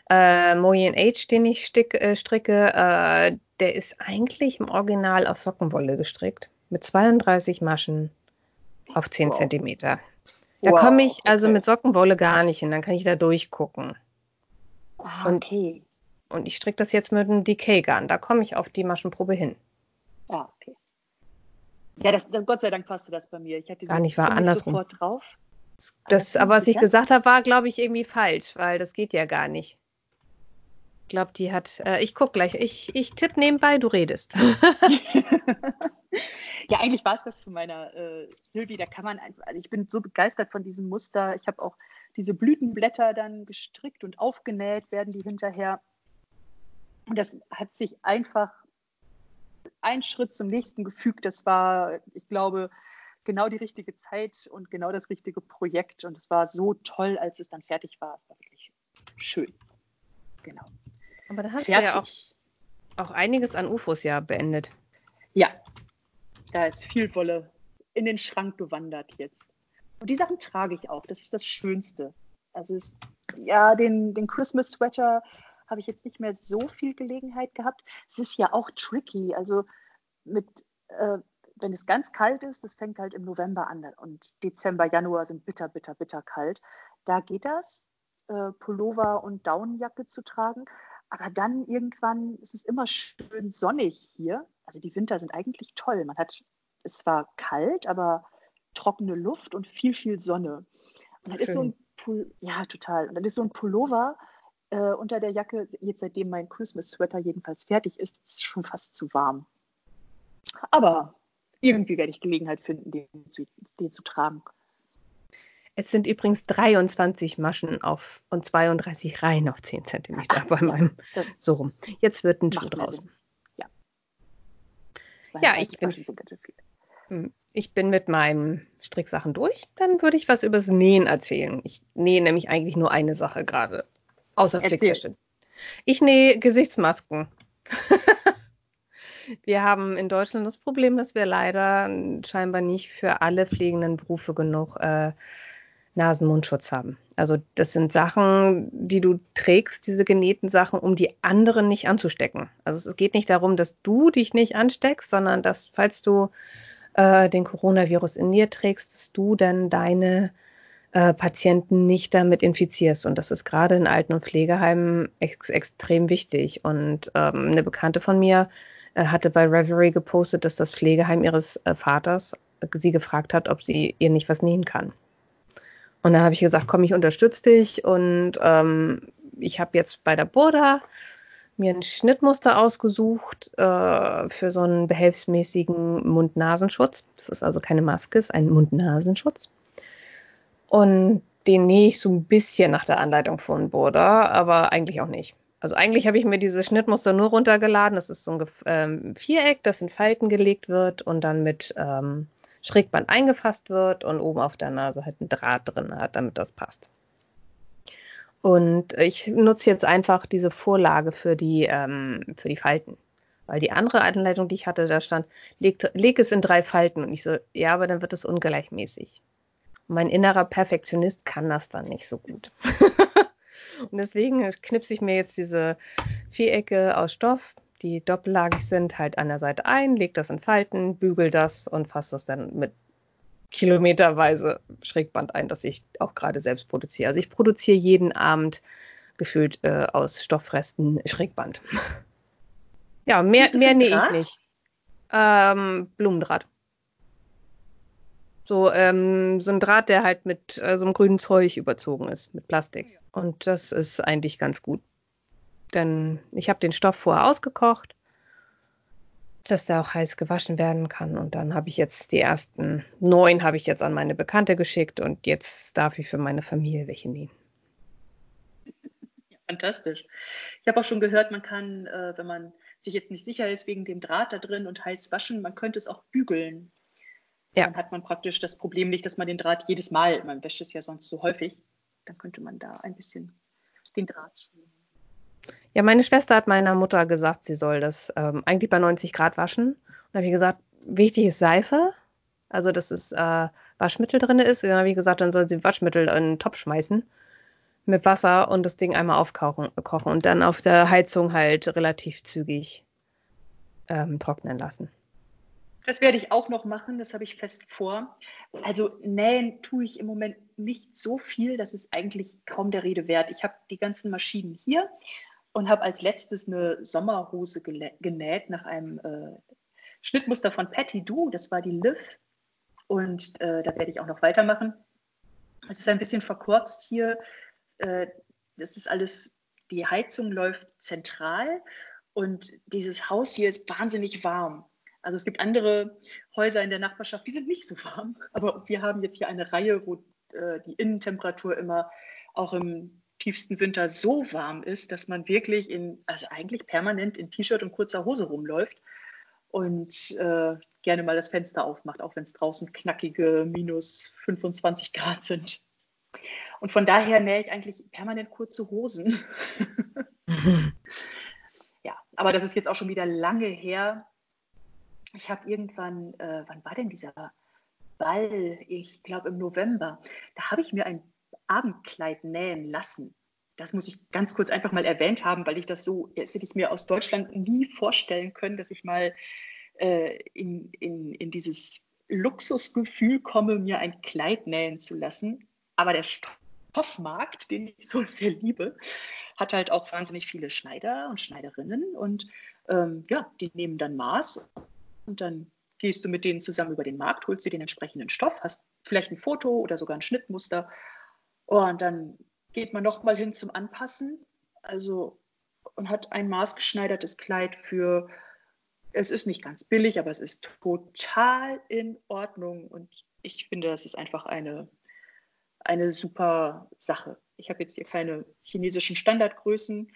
äh, Moyen Age, den ich stick, äh, stricke, äh, der ist eigentlich im Original aus Sockenwolle gestrickt. mit 32 Maschen auf 10
Wow.
Zentimeter. Da
Wow,
komme ich also
okay.
mit Sockenwolle gar nicht hin, dann kann ich da durchgucken.
Ah, okay.
Und ich stricke das jetzt mit einem Decay-Garn, da komme ich auf die Maschenprobe hin.
Ah, okay. Ja, das, das, Gott sei Dank passte das bei mir. Ich hatte
Gar
das
nicht, war andersrum.
sofort drauf.
Das,
Aber
aber was ich
sicher?
gesagt habe, war, glaube ich, irgendwie falsch, weil das geht ja gar nicht. Ich glaube, die hat, äh, ich guck gleich, ich, ich tippe nebenbei, du redest.
ja, eigentlich war es das zu meiner äh, Sylvie. Da kann man einfach, also ich bin so begeistert von diesem Muster. Ich habe auch diese Blütenblätter dann gestrickt und aufgenäht, werden die hinterher. Und das hat sich einfach ein Schritt zum nächsten gefügt. Das war, ich glaube, genau die richtige Zeit und genau das richtige Projekt. Und es war so toll, als es dann fertig war. Es war wirklich schön. Genau.
Aber da hast du ja auch,
Fertig.
auch einiges an UFOs ja beendet.
Ja, da ist viel Wolle in den Schrank gewandert jetzt. Und die Sachen trage ich auch. Das ist das Schönste. Also es, ja, den, den Christmas Sweater habe ich jetzt nicht mehr so viel Gelegenheit gehabt. Es ist ja auch tricky. Also mit, äh, wenn es ganz kalt ist, das fängt halt im November an und Dezember, Januar sind bitter, bitter, bitter kalt. Da geht das, äh, Pullover und Daunenjacke zu tragen. Aber dann irgendwann ist es immer schön sonnig hier. Also die Winter sind eigentlich toll. Man hat, es war kalt, aber trockene Luft und viel, viel Sonne. Und dann ist so ein Pull, ja, total. Und dann ist so ein Pullover äh, unter der Jacke, jetzt seitdem mein Christmas Sweater jedenfalls fertig ist, ist es schon fast zu warm. Aber irgendwie werde ich Gelegenheit finden, den zu, den zu tragen.
Es sind übrigens 23 Maschen auf und 32 Reihen auf 10 cm
Ah,
bei meinem. So rum. Jetzt wird ein Schuh draus.
Sinn. Ja.
Ja,
32
ich bin-. Hm, Ich bin mit meinen Stricksachen durch. Dann würde ich was übers Nähen erzählen. Ich nähe nämlich eigentlich nur eine Sache gerade. Außer. Flickwäsche. Ich nähe Gesichtsmasken. wir haben in Deutschland das Problem, dass wir leider scheinbar nicht für alle pflegenden Berufe genug äh, Nasen-Mundschutz haben. Also das sind Sachen, die du trägst, diese genähten Sachen, um die anderen nicht anzustecken. Also es geht nicht darum, dass du dich nicht ansteckst, sondern dass, falls du äh, den Coronavirus in dir trägst, dass du dann deine äh, Patienten nicht damit infizierst. Und das ist gerade in Alten- und Pflegeheimen ex extrem wichtig. Und ähm, eine Bekannte von mir äh, hatte bei Reverie gepostet, dass das Pflegeheim ihres äh, Vaters äh, sie gefragt hat, ob sie ihr nicht was nähen kann. Und dann habe ich gesagt, komm, ich unterstütze dich. Und ähm, ich habe jetzt bei der Burda mir ein Schnittmuster ausgesucht äh, für so einen behelfsmäßigen Mund-Nasenschutz. Das ist also keine Maske, ist ein Mund-Nasenschutz. Und den nähe ich so ein bisschen nach der Anleitung von Burda, aber eigentlich auch nicht. Also eigentlich habe ich mir dieses Schnittmuster nur runtergeladen. Das ist so ein ähm, Viereck, das in Falten gelegt wird und dann mit ähm, Schrägband eingefasst wird und oben auf der Nase halt ein Draht drin hat, damit das passt. Und ich nutze jetzt einfach diese Vorlage für die, ähm, für die Falten. Weil die andere Anleitung, die ich hatte, da stand, leg, leg es in drei Falten. Und ich so, ja, aber dann wird es ungleichmäßig. Mein innerer Perfektionist kann das dann nicht so gut. und deswegen knipse ich mir jetzt diese Vierecke aus Stoff, die doppellagig sind, halt an der Seite ein, leg das in Falten, bügel das und fasse das dann mit kilometerweise Schrägband ein, das ich auch gerade selbst produziere. Also ich produziere jeden Abend gefühlt äh, aus Stoffresten Schrägband. ja, mehr, mehr nähe ich nicht. Ähm, Blumendraht. So, ähm, so ein Draht, der halt mit äh, so einem grünen Zeug überzogen ist, mit Plastik. Und das ist eigentlich ganz gut. Denn ich habe den Stoff vorher ausgekocht, dass der auch heiß gewaschen werden kann. Und dann habe ich jetzt die ersten neun habe ich jetzt an meine Bekannte geschickt und jetzt darf ich für meine Familie welche nähen.
Fantastisch. Ich habe auch schon gehört, man kann, äh, wenn man sich jetzt nicht sicher ist wegen dem Draht da drin und heiß waschen, man könnte es auch bügeln.
Ja.
Dann hat man praktisch das Problem nicht, dass man den Draht jedes Mal, man wäscht es ja sonst so häufig, dann könnte man da ein bisschen den Draht.
Ja, meine Schwester hat meiner Mutter gesagt, sie soll das ähm, eigentlich bei 90 Grad waschen. Und da habe ich gesagt, wichtig ist Seife, also dass es äh, Waschmittel drin ist. Dann habe ich gesagt, dann soll sie Waschmittel in einen Topf schmeißen mit Wasser und das Ding einmal aufkochen kochen und dann auf der Heizung halt relativ zügig ähm, trocknen lassen.
Das werde ich auch noch machen, das habe ich fest vor. Also nähen tue ich im Moment nicht so viel, das ist eigentlich kaum der Rede wert. Ich habe die ganzen Maschinen hier und habe als letztes eine Sommerhose genäht nach einem äh, Schnittmuster von Patty Du, das war die Liv. Und äh, da werde ich auch noch weitermachen. Es ist ein bisschen verkürzt hier. Äh, das ist alles, die Heizung läuft zentral und dieses Haus hier ist wahnsinnig warm. Also es gibt andere Häuser in der Nachbarschaft, die sind nicht so warm. Aber wir haben jetzt hier eine Reihe, wo äh, die Innentemperatur immer auch im tiefsten Winter so warm ist, dass man wirklich in, also eigentlich permanent in T-Shirt und kurzer Hose rumläuft und äh, gerne mal das Fenster aufmacht, auch wenn es draußen knackige minus 25 Grad sind. Und von daher nähe ich eigentlich permanent kurze Hosen. ja, aber das ist jetzt auch schon wieder lange her ich habe irgendwann, äh, wann war denn dieser Ball? Ich glaube im November. Da habe ich mir ein Abendkleid nähen lassen. Das muss ich ganz kurz einfach mal erwähnt haben, weil ich das so, jetzt hätte ich mir aus Deutschland nie vorstellen können, dass ich mal äh, in, in, in dieses Luxusgefühl komme, mir ein Kleid nähen zu lassen. Aber der Stoffmarkt, den ich so sehr liebe, hat halt auch wahnsinnig viele Schneider und Schneiderinnen und ähm, ja, die nehmen dann Maß und dann gehst du mit denen zusammen über den Markt, holst dir den entsprechenden Stoff, hast vielleicht ein Foto oder sogar ein Schnittmuster und dann geht man nochmal hin zum Anpassen. Also und hat ein maßgeschneidertes Kleid für, es ist nicht ganz billig, aber es ist total in Ordnung und ich finde, das ist einfach eine, eine super Sache. Ich habe jetzt hier keine chinesischen Standardgrößen,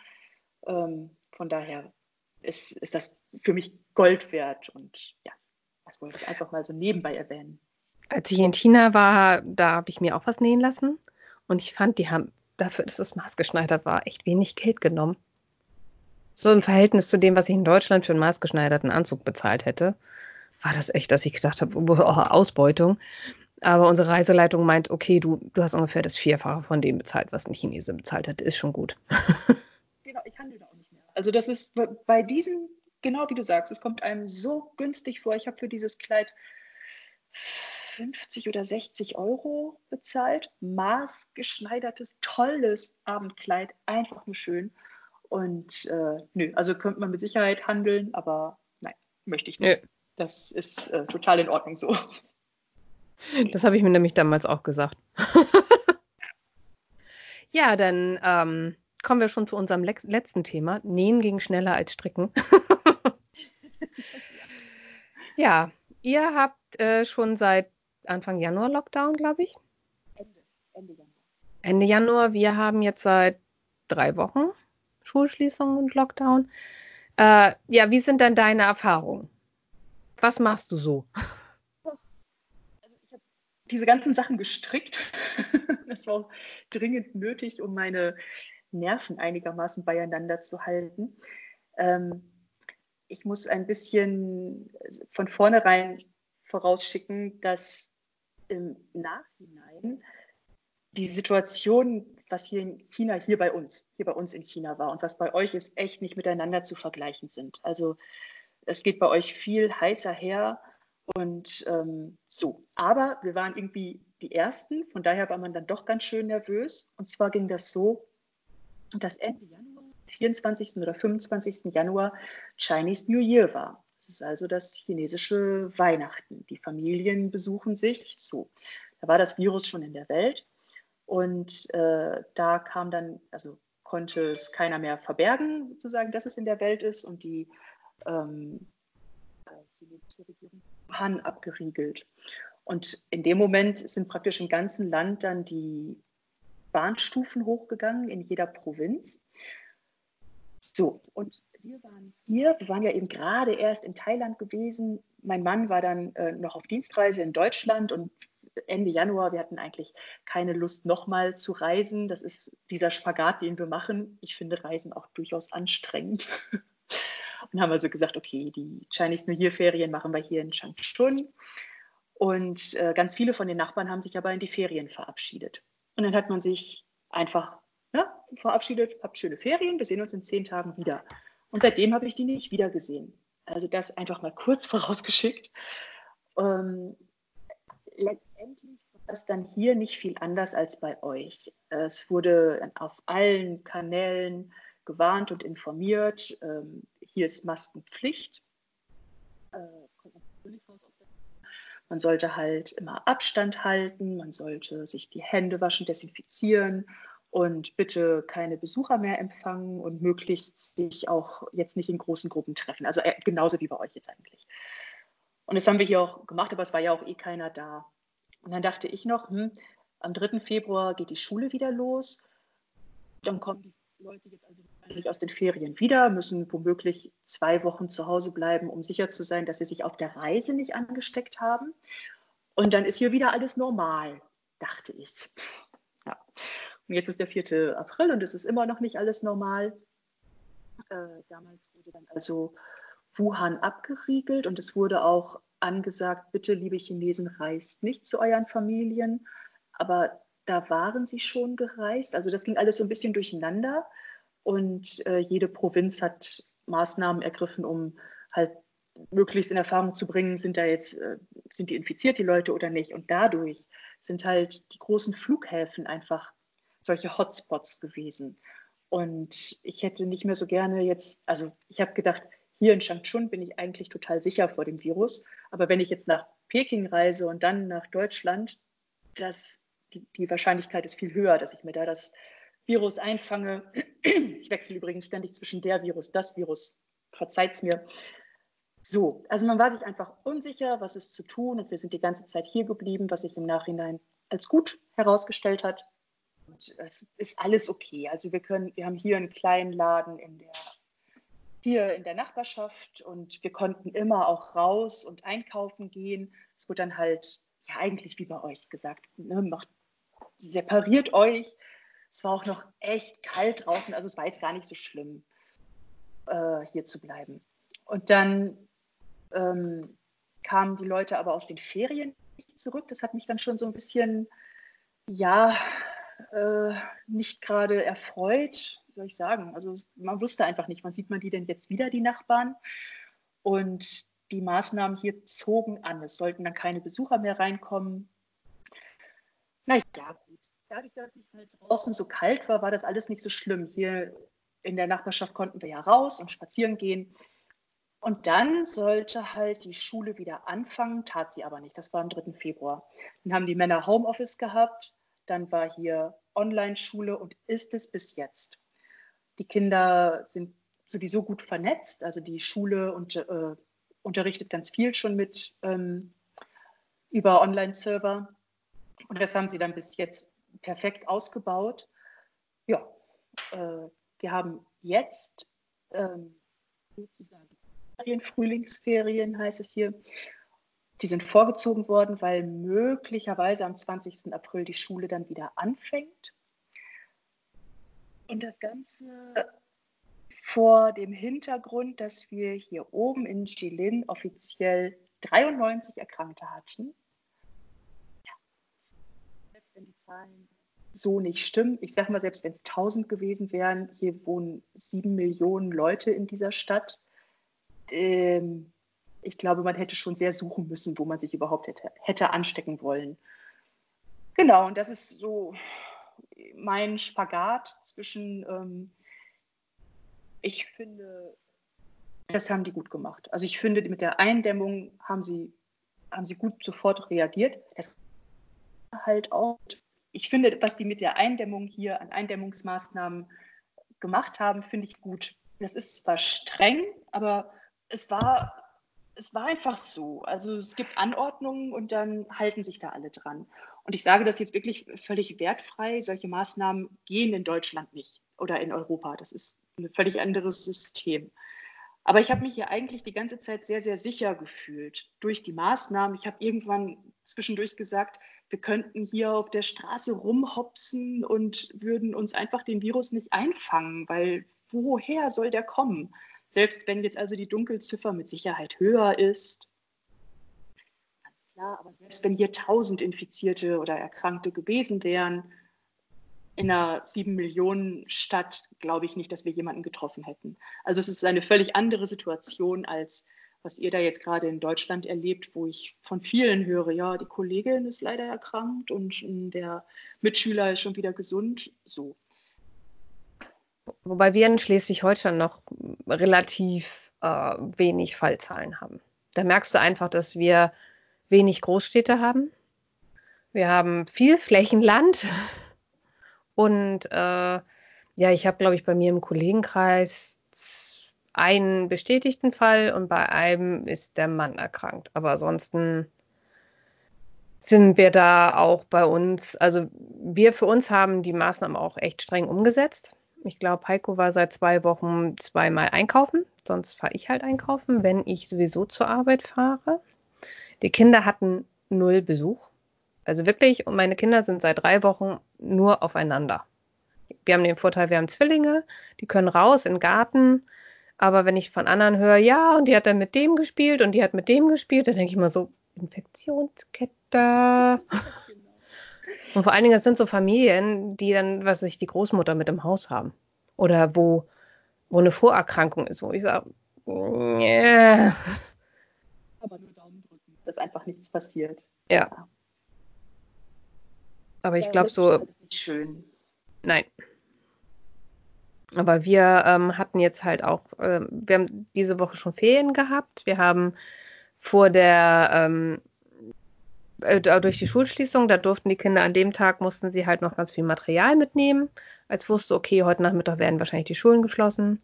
ähm, von daher ist, ist das für mich Gold wert. Und ja, das wollte ich einfach mal so nebenbei erwähnen.
Als ich in China war, da habe ich mir auch was nähen lassen. Und ich fand, die haben dafür, dass es maßgeschneidert war, echt wenig Geld genommen. So im Verhältnis zu dem, was ich in Deutschland für einen maßgeschneiderten Anzug bezahlt hätte, war das echt, dass ich gedacht habe, oh, Ausbeutung. Aber unsere Reiseleitung meint, okay, du, du hast ungefähr das Vierfache von dem bezahlt, was ein Chinese bezahlt hat. Ist schon gut.
genau, ich handle da auch nicht mehr. Also das ist bei diesen genau wie du sagst, es kommt einem so günstig vor. Ich habe für dieses Kleid 50 oder 60 Euro bezahlt. Maßgeschneidertes, tolles Abendkleid, einfach nur schön. Und äh, nö, also könnte man mit Sicherheit handeln, aber nein, möchte ich nicht. Nö. Das ist äh, total in Ordnung so.
Das habe ich mir nämlich damals auch gesagt. ja, dann ähm, kommen wir schon zu unserem letzten Thema. Nähen ging schneller als Stricken. Ja, ihr habt äh, schon seit Anfang Januar Lockdown, glaube ich. Ende, Ende Januar. Ende Januar. Wir haben jetzt seit drei Wochen Schulschließung und Lockdown. Äh, ja, wie sind dann deine Erfahrungen? Was machst du so?
Also ich habe diese ganzen Sachen gestrickt. das war auch dringend nötig, um meine Nerven einigermaßen beieinander zu halten. Ähm, ich muss ein bisschen von vornherein vorausschicken, dass im Nachhinein die Situation, was hier in China, hier bei uns, hier bei uns in China war und was bei euch ist, echt nicht miteinander zu vergleichen sind. Also es geht bei euch viel heißer her und ähm, so. Aber wir waren irgendwie die Ersten, von daher war man dann doch ganz schön nervös. Und zwar ging das so, dass Ende Januar 24. oder 25. Januar Chinese New Year war. Das ist also das chinesische Weihnachten. Die Familien besuchen sich. So, da war das Virus schon in der Welt und äh, da kam dann, also konnte es keiner mehr verbergen, sozusagen, dass es in der Welt ist und die ähm, chinesische Regierung Han abgeriegelt. Und in dem Moment sind praktisch im ganzen Land dann die Bahnstufen hochgegangen in jeder Provinz. So, und wir waren hier, wir waren ja eben gerade erst in Thailand gewesen. Mein Mann war dann äh, noch auf Dienstreise in Deutschland und Ende Januar, wir hatten eigentlich keine Lust, nochmal zu reisen. Das ist dieser Spagat, den wir machen. Ich finde Reisen auch durchaus anstrengend. und haben also gesagt, okay, die Chinese New Year Ferien machen wir hier in Changchun. Und äh, ganz viele von den Nachbarn haben sich aber in die Ferien verabschiedet. Und dann hat man sich einfach ja, verabschiedet, habt schöne Ferien, wir sehen uns in zehn Tagen wieder. Und seitdem habe ich die nicht wiedergesehen. Also das einfach mal kurz vorausgeschickt. Ähm, letztendlich war es dann hier nicht viel anders als bei euch. Es wurde auf allen Kanälen gewarnt und informiert. Ähm, hier ist Maskenpflicht. Äh, man sollte halt immer Abstand halten, man sollte sich die Hände waschen, desinfizieren und bitte keine Besucher mehr empfangen und möglichst sich auch jetzt nicht in großen Gruppen treffen. Also äh, genauso wie bei euch jetzt eigentlich. Und das haben wir hier auch gemacht, aber es war ja auch eh keiner da. Und dann dachte ich noch, hm, am 3. Februar geht die Schule wieder los. Dann kommen die Leute jetzt also wahrscheinlich aus den Ferien wieder, müssen womöglich zwei Wochen zu Hause bleiben, um sicher zu sein, dass sie sich auf der Reise nicht angesteckt haben. Und dann ist hier wieder alles normal, dachte ich. Ja. Und jetzt ist der 4. April und es ist immer noch nicht alles normal. Äh, damals wurde dann also Wuhan abgeriegelt und es wurde auch angesagt, bitte, liebe Chinesen, reist nicht zu euren Familien. Aber da waren sie schon gereist. Also das ging alles so ein bisschen durcheinander und äh, jede Provinz hat Maßnahmen ergriffen, um halt möglichst in Erfahrung zu bringen, sind da jetzt, äh, sind die infiziert, die Leute oder nicht. Und dadurch sind halt die großen Flughäfen einfach solche Hotspots gewesen. Und ich hätte nicht mehr so gerne jetzt, also ich habe gedacht, hier in Changchun bin ich eigentlich total sicher vor dem Virus. Aber wenn ich jetzt nach Peking reise und dann nach Deutschland, das die, Wahrscheinlichkeit ist viel höher, dass ich mir da das Virus einfange. Ich wechsle übrigens ständig zwischen der Virus, das Virus. Verzeiht es mir. So, also man war sich einfach unsicher, was ist zu tun und wir sind die ganze Zeit hier geblieben, was sich im Nachhinein als gut herausgestellt hat. Und es ist alles okay. Also wir können, wir haben hier einen kleinen Laden in der, hier in der Nachbarschaft und wir konnten immer auch raus und einkaufen gehen. Es wurde dann halt ja eigentlich wie bei euch gesagt, ne, macht separiert euch. Es war auch noch echt kalt draußen, also es war jetzt gar nicht so schlimm, äh, hier zu bleiben. Und dann ähm, kamen die Leute aber aus den Ferien nicht zurück. Das hat mich dann schon so ein bisschen, ja, äh, nicht gerade erfreut, soll ich sagen. Also man wusste einfach nicht, wann sieht man die denn jetzt wieder, die Nachbarn. Und die Maßnahmen hier zogen an. Es sollten dann keine Besucher mehr reinkommen. Naja, gut. Dadurch, dass es halt draußen so kalt war, war das alles nicht so schlimm. Hier in der Nachbarschaft konnten wir ja raus und spazieren gehen. Und dann sollte halt die Schule wieder anfangen, tat sie aber nicht. Das war am 3. Februar. Dann haben die Männer Homeoffice gehabt, dann war hier Online-Schule und ist es bis jetzt. Die Kinder sind sowieso gut vernetzt, also die Schule und, äh, unterrichtet ganz viel schon mit ähm, über Online-Server. Und das haben sie dann bis jetzt perfekt ausgebaut. Ja, äh, wir haben jetzt ähm, sozusagen Ferien, Frühlingsferien heißt es hier. Die sind vorgezogen worden, weil möglicherweise am 20. April die Schule dann wieder anfängt. Und das Ganze vor dem Hintergrund, dass wir hier oben in Jilin offiziell 93 Erkrankte hatten wenn die Zahlen so nicht stimmen. Ich sage mal, selbst wenn es 1000 gewesen wären, hier wohnen sieben Millionen Leute in dieser Stadt. Ähm, ich glaube, man hätte schon sehr suchen müssen, wo man sich überhaupt hätte, hätte anstecken wollen. Genau, und das ist so mein Spagat zwischen, ähm, ich finde, das haben die gut gemacht. Also ich finde, mit der Eindämmung haben sie, haben sie gut sofort reagiert. Das halt auch, ich finde, was die mit der Eindämmung hier an Eindämmungsmaßnahmen gemacht haben, finde ich gut. Das ist zwar streng, aber es war, es war einfach so. Also es gibt Anordnungen und dann halten sich da alle dran. Und ich sage das jetzt wirklich völlig wertfrei. Solche Maßnahmen gehen in Deutschland nicht oder in Europa. Das ist ein völlig anderes System. Aber ich habe mich hier eigentlich die ganze Zeit sehr, sehr sicher gefühlt durch die Maßnahmen. Ich habe irgendwann zwischendurch gesagt, wir könnten hier auf der Straße rumhopsen und würden uns einfach den Virus nicht einfangen, weil woher soll der kommen? Selbst wenn jetzt also die Dunkelziffer mit Sicherheit höher ist. Ganz klar, aber selbst wenn hier 1000 Infizierte oder Erkrankte gewesen wären, in einer sieben Millionen Stadt glaube ich nicht, dass wir jemanden getroffen hätten. Also es ist eine völlig andere Situation als was ihr da jetzt gerade in Deutschland erlebt, wo ich von vielen höre, ja, die Kollegin ist leider erkrankt und der Mitschüler ist schon wieder gesund. So.
Wobei wir in Schleswig-Holstein noch relativ äh, wenig Fallzahlen haben. Da merkst du einfach, dass wir wenig Großstädte haben. Wir haben viel Flächenland und äh, ja, ich habe, glaube ich, bei mir im Kollegenkreis einen bestätigten Fall und bei einem ist der Mann erkrankt. Aber ansonsten sind wir da auch bei uns, also wir für uns haben die Maßnahmen auch echt streng umgesetzt. Ich glaube, Heiko war seit zwei Wochen zweimal einkaufen. Sonst fahre ich halt einkaufen, wenn ich sowieso zur Arbeit fahre. Die Kinder hatten null Besuch. Also wirklich, und meine Kinder sind seit drei Wochen nur aufeinander. Wir haben den Vorteil, wir haben Zwillinge, die können raus in den Garten. Aber wenn ich von anderen höre, ja, und die hat dann mit dem gespielt und die hat mit dem gespielt, dann denke ich mal so, Infektionskette. Und vor allen Dingen, das sind so Familien, die dann, was sich die Großmutter mit im Haus haben. Oder wo, wo eine Vorerkrankung ist, wo ich sage, yeah.
Aber nur Daumen drücken, dass einfach nichts passiert.
Ja. Aber ich glaube so.
Ist nicht schön.
Nein. Aber wir ähm, hatten jetzt halt auch, äh, wir haben diese Woche schon Ferien gehabt. Wir haben vor der ähm, äh, durch die Schulschließung, da durften die Kinder an dem Tag, mussten sie halt noch ganz viel Material mitnehmen, als wusste, okay, heute Nachmittag werden wahrscheinlich die Schulen geschlossen.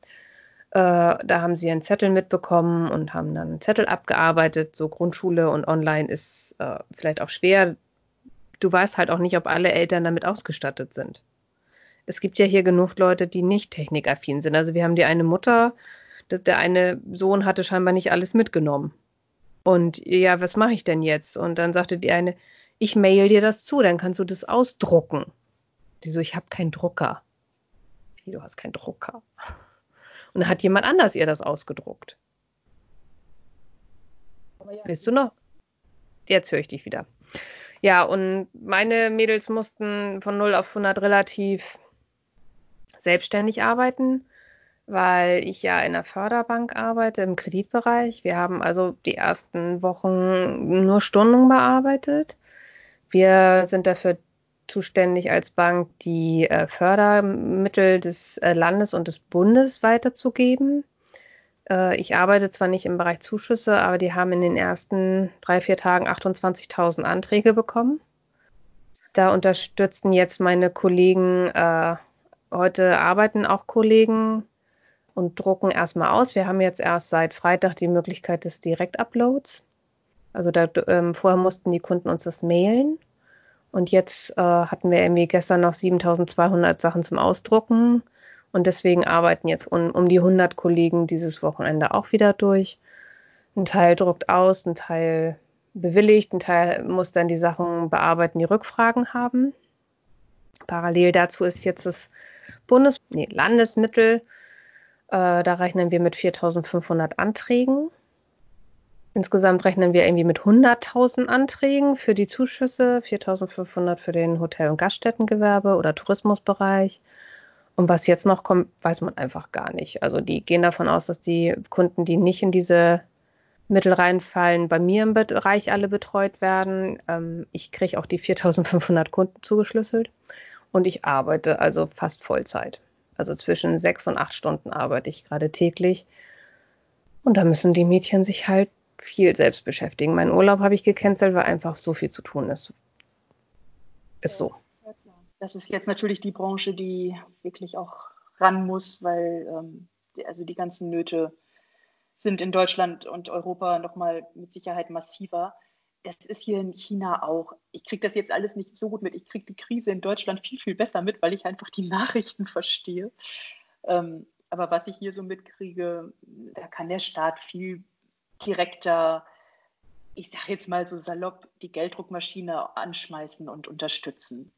Äh, da haben sie einen Zettel mitbekommen und haben dann einen Zettel abgearbeitet. So Grundschule und online ist äh, vielleicht auch schwer. Du weißt halt auch nicht, ob alle Eltern damit ausgestattet sind. Es gibt ja hier genug Leute, die nicht technikaffin sind. Also wir haben die eine Mutter, der eine Sohn hatte scheinbar nicht alles mitgenommen. Und ja, was mache ich denn jetzt? Und dann sagte die eine, ich mail dir das zu, dann kannst du das ausdrucken. Die so, ich habe keinen Drucker. Wie, du hast keinen Drucker. Und dann hat jemand anders ihr das ausgedruckt. Ja, Bist du noch? Jetzt höre ich dich wieder. Ja, und meine Mädels mussten von 0 auf 100 relativ selbstständig arbeiten weil ich ja in der Förderbank arbeite im Kreditbereich. Wir haben also die ersten Wochen nur Stunden bearbeitet. Wir sind dafür zuständig als Bank, die äh, Fördermittel des äh, Landes und des Bundes weiterzugeben. Äh, ich arbeite zwar nicht im Bereich Zuschüsse, aber die haben in den ersten drei, vier Tagen 28.000 Anträge bekommen. Da unterstützen jetzt meine Kollegen, äh, heute arbeiten auch Kollegen und drucken erstmal aus. Wir haben jetzt erst seit Freitag die Möglichkeit des Direktuploads. Also da, ähm, vorher mussten die Kunden uns das mailen. Und jetzt äh, hatten wir irgendwie gestern noch 7200 Sachen zum Ausdrucken. Und deswegen arbeiten jetzt um, um die 100 Kollegen dieses Wochenende auch wieder durch. Ein Teil druckt aus, ein Teil bewilligt, ein Teil muss dann die Sachen bearbeiten, die Rückfragen haben. Parallel dazu ist jetzt das Bundes-, nee, Landesmittel äh, da rechnen wir mit 4500 Anträgen. Insgesamt rechnen wir irgendwie mit 100.000 Anträgen für die Zuschüsse, 4.500 für den Hotel- und Gaststättengewerbe oder Tourismusbereich. Und was jetzt noch kommt, weiß man einfach gar nicht. Also die gehen davon aus, dass die Kunden, die nicht in diese Mittel reinfallen, bei mir im Bereich alle betreut werden. Ähm, ich kriege auch die 4.500 Kunden zugeschlüsselt und ich arbeite also fast Vollzeit. Also zwischen sechs und acht Stunden arbeite ich gerade täglich. Und da müssen die Mädchen sich halt viel selbst beschäftigen. Mein Urlaub habe ich gecancelt, weil einfach so viel zu tun ist. Ist so.
Das ist jetzt natürlich die Branche, die wirklich auch ran muss, weil ähm, also die ganzen Nöte sind in Deutschland und Europa nochmal mit Sicherheit massiver das ist hier in China auch. Ich kriege das jetzt alles nicht so gut mit. Ich kriege die Krise in Deutschland viel, viel besser mit, weil ich einfach die Nachrichten verstehe. Ähm, aber was ich hier so mitkriege, da kann der Staat viel direkter, ich sage jetzt mal so salopp, die Gelddruckmaschine anschmeißen und unterstützen.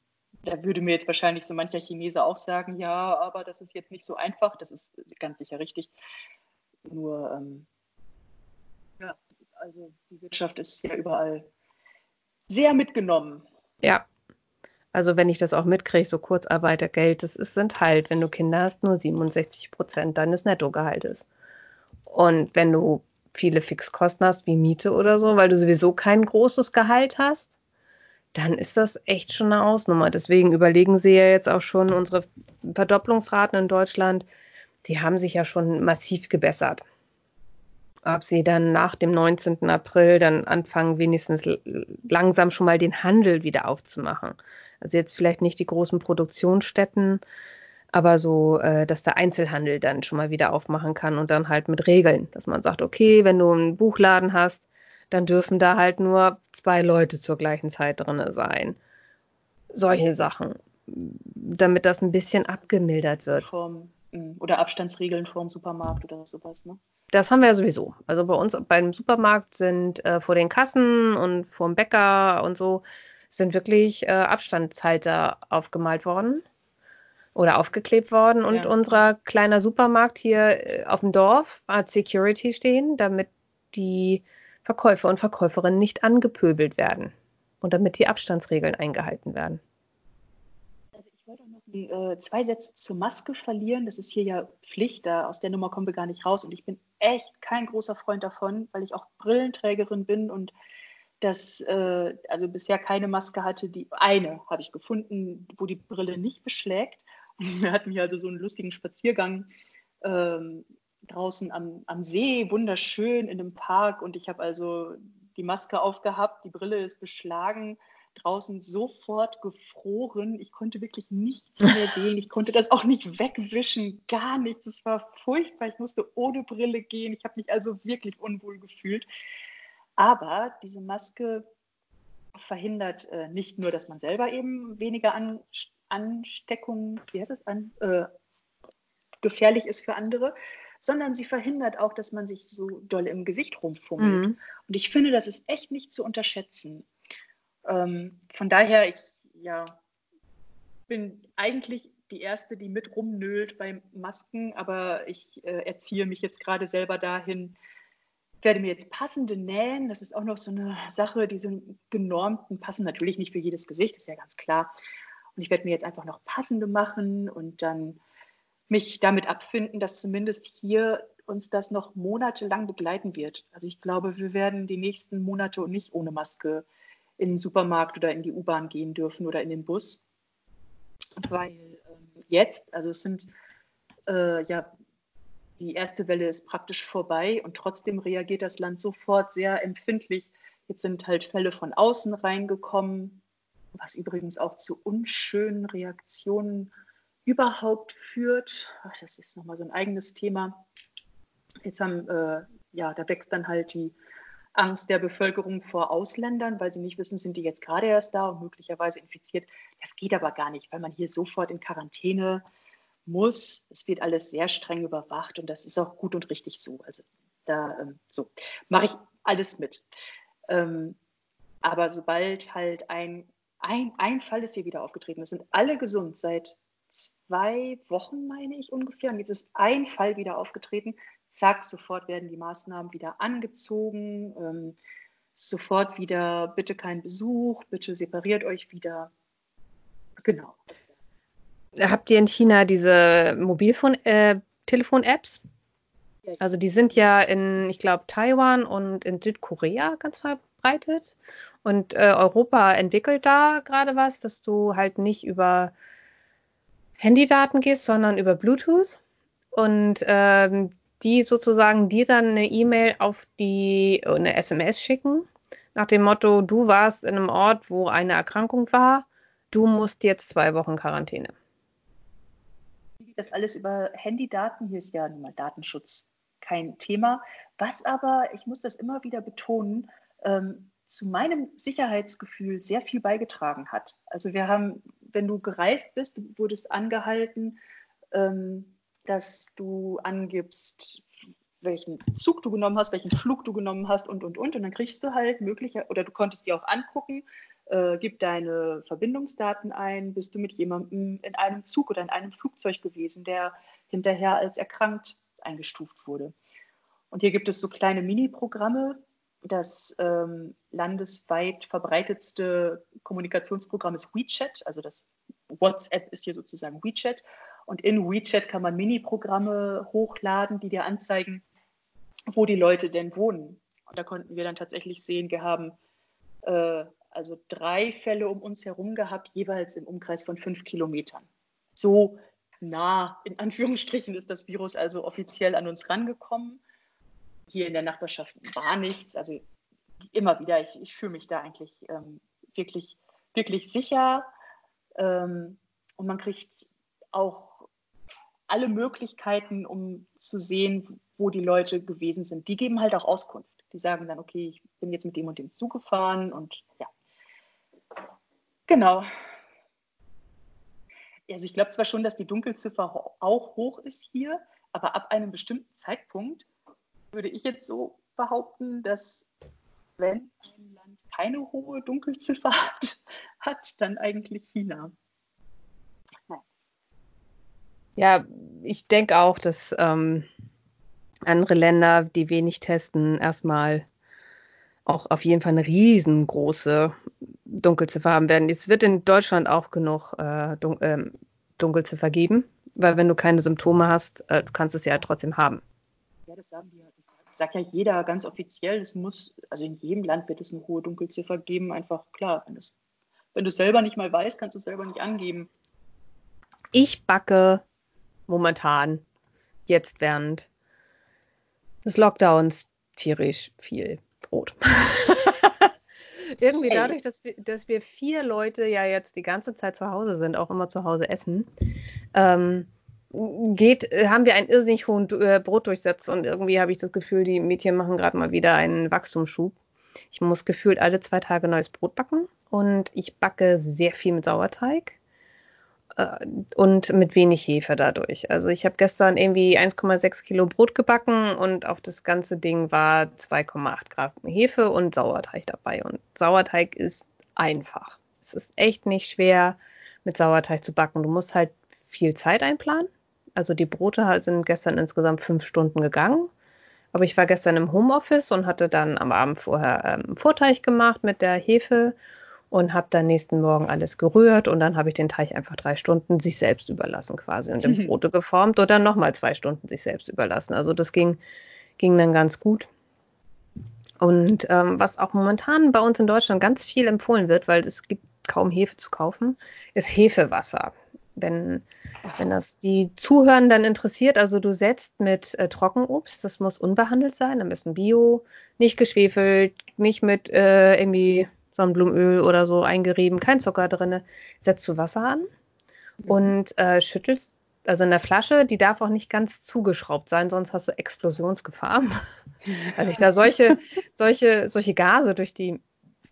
Da würde mir jetzt wahrscheinlich so mancher Chinese auch sagen, ja, aber das ist jetzt nicht so einfach. Das ist ganz sicher richtig. Nur ähm, also die Wirtschaft ist ja überall sehr mitgenommen.
Ja. Also wenn ich das auch mitkriege, so Kurzarbeitergeld, das ist, sind halt, wenn du Kinder hast, nur 67 Prozent deines Nettogehaltes. Und wenn du viele Fixkosten hast, wie Miete oder so, weil du sowieso kein großes Gehalt hast, dann ist das echt schon eine Ausnummer. Deswegen überlegen sie ja jetzt auch schon unsere Verdopplungsraten in Deutschland, die haben sich ja schon massiv gebessert. Ob sie dann nach dem 19. April dann anfangen, wenigstens langsam schon mal den Handel wieder aufzumachen. Also jetzt vielleicht nicht die großen Produktionsstätten, aber so, äh, dass der Einzelhandel dann schon mal wieder aufmachen kann und dann halt mit Regeln, dass man sagt, okay, wenn du einen Buchladen hast, dann dürfen da halt nur zwei Leute zur gleichen Zeit drin sein. Solche Sachen, damit das ein bisschen abgemildert wird.
Mm, oder Abstandsregeln vor dem Supermarkt oder sowas, ne?
Das haben wir ja sowieso. Also bei uns beim Supermarkt sind äh, vor den Kassen und vor dem Bäcker und so sind wirklich äh, Abstandshalter aufgemalt worden oder aufgeklebt worden. Und ja. unser kleiner Supermarkt hier äh, auf dem Dorf hat Security stehen, damit die Verkäufer und Verkäuferinnen nicht angepöbelt werden und damit die Abstandsregeln eingehalten werden.
Also ich wollte noch äh, zwei Sätze zur Maske verlieren. Das ist hier ja Pflicht, da aus der Nummer kommen wir gar nicht raus. Und ich bin echt kein großer Freund davon, weil ich auch Brillenträgerin bin und das äh, also bisher keine Maske hatte. Die eine habe ich gefunden, wo die Brille nicht beschlägt. Wir hatten hier also so einen lustigen Spaziergang ähm, draußen am, am See, wunderschön in einem Park. Und ich habe also die Maske aufgehabt, die Brille ist beschlagen, draußen sofort gefroren. Ich konnte wirklich nichts mehr sehen. Ich konnte das auch nicht wegwischen, gar nichts. Es war furchtbar. Ich musste ohne Brille gehen. Ich habe mich also wirklich unwohl gefühlt. Aber diese Maske verhindert äh, nicht nur, dass man selber eben weniger an Ansteckung, wie heißt es, an, äh, gefährlich ist für andere, sondern sie verhindert auch, dass man sich so doll im Gesicht rumfummelt. Mhm. Und ich finde, das ist echt nicht zu unterschätzen. Ähm, von daher, ich ja, bin eigentlich die Erste, die mit rumnölt bei Masken, aber ich äh, erziehe mich jetzt gerade selber dahin, werde mir jetzt passende nähen. Das ist auch noch so eine Sache, diese genormten passen natürlich nicht für jedes Gesicht, ist ja ganz klar. Und ich werde mir jetzt einfach noch passende machen und dann mich damit abfinden, dass zumindest hier uns das noch monatelang begleiten wird. Also ich glaube, wir werden die nächsten Monate nicht ohne Maske in den Supermarkt oder in die U-Bahn gehen dürfen oder in den Bus. Weil ähm, jetzt, also es sind äh, ja, die erste Welle ist praktisch vorbei und trotzdem reagiert das Land sofort sehr empfindlich. Jetzt sind halt Fälle von außen reingekommen, was übrigens auch zu unschönen Reaktionen überhaupt führt. Ach, das ist nochmal so ein eigenes Thema. Jetzt haben, äh, ja, da wächst dann halt die Angst der Bevölkerung vor Ausländern, weil sie nicht wissen, sind die jetzt gerade erst da und möglicherweise infiziert. Das geht aber gar nicht, weil man hier sofort in Quarantäne muss. Es wird alles sehr streng überwacht und das ist auch gut und richtig so. Also da ähm, so mache ich alles mit. Ähm, aber sobald halt ein, ein, ein Fall ist hier wieder aufgetreten, es sind alle gesund seit zwei Wochen, meine ich ungefähr. Und jetzt ist ein Fall wieder aufgetreten. Zack, sofort werden die Maßnahmen wieder angezogen. Ähm, sofort wieder, bitte kein Besuch, bitte separiert euch wieder. Genau.
Habt ihr in China diese Mobilfon-Telefon-Apps? Äh, also die sind ja in, ich glaube, Taiwan und in Südkorea ganz verbreitet. Und äh, Europa entwickelt da gerade was, dass du halt nicht über Handydaten gehst, sondern über Bluetooth und ähm, die sozusagen dir dann eine E-Mail auf die, eine SMS schicken, nach dem Motto, du warst in einem Ort, wo eine Erkrankung war, du musst jetzt zwei Wochen Quarantäne.
Das alles über Handydaten, hier ist ja nun mal Datenschutz kein Thema. Was aber, ich muss das immer wieder betonen, ähm, zu meinem Sicherheitsgefühl sehr viel beigetragen hat. Also wir haben, wenn du gereist bist, du wurdest angehalten, ähm, dass du angibst, welchen Zug du genommen hast, welchen Flug du genommen hast und, und, und. Und dann kriegst du halt möglicher, oder du konntest dir auch angucken, äh, gib deine Verbindungsdaten ein, bist du mit jemandem in einem Zug oder in einem Flugzeug gewesen, der hinterher als erkrankt eingestuft wurde. Und hier gibt es so kleine Mini-Programme, das ähm, landesweit verbreitetste Kommunikationsprogramm ist WeChat, also das WhatsApp ist hier sozusagen WeChat. Und in WeChat kann man Mini-Programme hochladen, die dir anzeigen, wo die Leute denn wohnen. Und da konnten wir dann tatsächlich sehen, wir haben äh, also drei Fälle um uns herum gehabt, jeweils im Umkreis von fünf Kilometern. So nah, in Anführungsstrichen, ist das Virus also offiziell an uns rangekommen. Hier in der Nachbarschaft war nichts. Also immer wieder, ich, ich fühle mich da eigentlich ähm, wirklich, wirklich sicher. Ähm, und man kriegt auch alle Möglichkeiten, um zu sehen, wo die Leute gewesen sind. Die geben halt auch Auskunft. Die sagen dann, okay, ich bin jetzt mit dem und dem zugefahren und ja. Genau. Also ich glaube zwar schon, dass die Dunkelziffer auch hoch ist hier, aber ab einem bestimmten Zeitpunkt würde ich jetzt so behaupten, dass wenn ein Land keine hohe Dunkelziffer hat, hat dann eigentlich China.
Ja, ich denke auch, dass ähm, andere Länder, die wenig testen, erstmal auch auf jeden Fall eine riesengroße Dunkelziffer haben werden. Es wird in Deutschland auch genug äh, Dun äh, Dunkelziffer geben, weil wenn du keine Symptome hast, äh, du kannst es ja trotzdem haben.
Ja, das sagen die, das sagt ja jeder ganz offiziell. Es muss, also in jedem Land wird es eine hohe Dunkelziffer geben. Einfach klar, wenn, das, wenn du es selber nicht mal weißt, kannst du es selber nicht angeben.
Ich backe momentan jetzt während des Lockdowns tierisch viel Brot. Irgendwie dadurch, dass wir, dass wir vier Leute ja jetzt die ganze Zeit zu Hause sind, auch immer zu Hause essen, ähm, geht, haben wir einen irrsinnig hohen äh, Brotdurchsatz und irgendwie habe ich das Gefühl, die Mädchen machen gerade mal wieder einen Wachstumsschub. Ich muss gefühlt alle zwei Tage neues Brot backen und ich backe sehr viel mit Sauerteig. Äh, und mit wenig Hefe dadurch. Also ich habe gestern irgendwie 1,6 Kilo Brot gebacken und auf das ganze Ding war 2,8 Gramm Hefe und Sauerteig dabei. Und Sauerteig ist einfach. Es ist echt nicht schwer, mit Sauerteig zu backen. Du musst halt viel Zeit einplanen. Also die Brote sind gestern insgesamt fünf Stunden gegangen. Aber ich war gestern im Homeoffice und hatte dann am Abend vorher ähm, Vorteig gemacht mit der Hefe und habe dann nächsten Morgen alles gerührt und dann habe ich den Teig einfach drei Stunden sich selbst überlassen quasi und in mhm. Brote geformt oder nochmal zwei Stunden sich selbst überlassen. Also das ging, ging dann ganz gut. Und ähm, was auch momentan bei uns in Deutschland ganz viel empfohlen wird, weil es gibt kaum Hefe zu kaufen, ist Hefewasser. Wenn, wenn das die Zuhörenden interessiert, also du setzt mit äh, Trockenobst, das muss unbehandelt sein, am besten Bio, nicht geschwefelt, nicht mit äh, irgendwie Sonnenblumenöl oder so eingerieben, kein Zucker drin, setzt du Wasser an mhm. und äh, schüttelst, also in der Flasche, die darf auch nicht ganz zugeschraubt sein, sonst hast du Explosionsgefahr. Weil sich da solche, solche, solche Gase durch die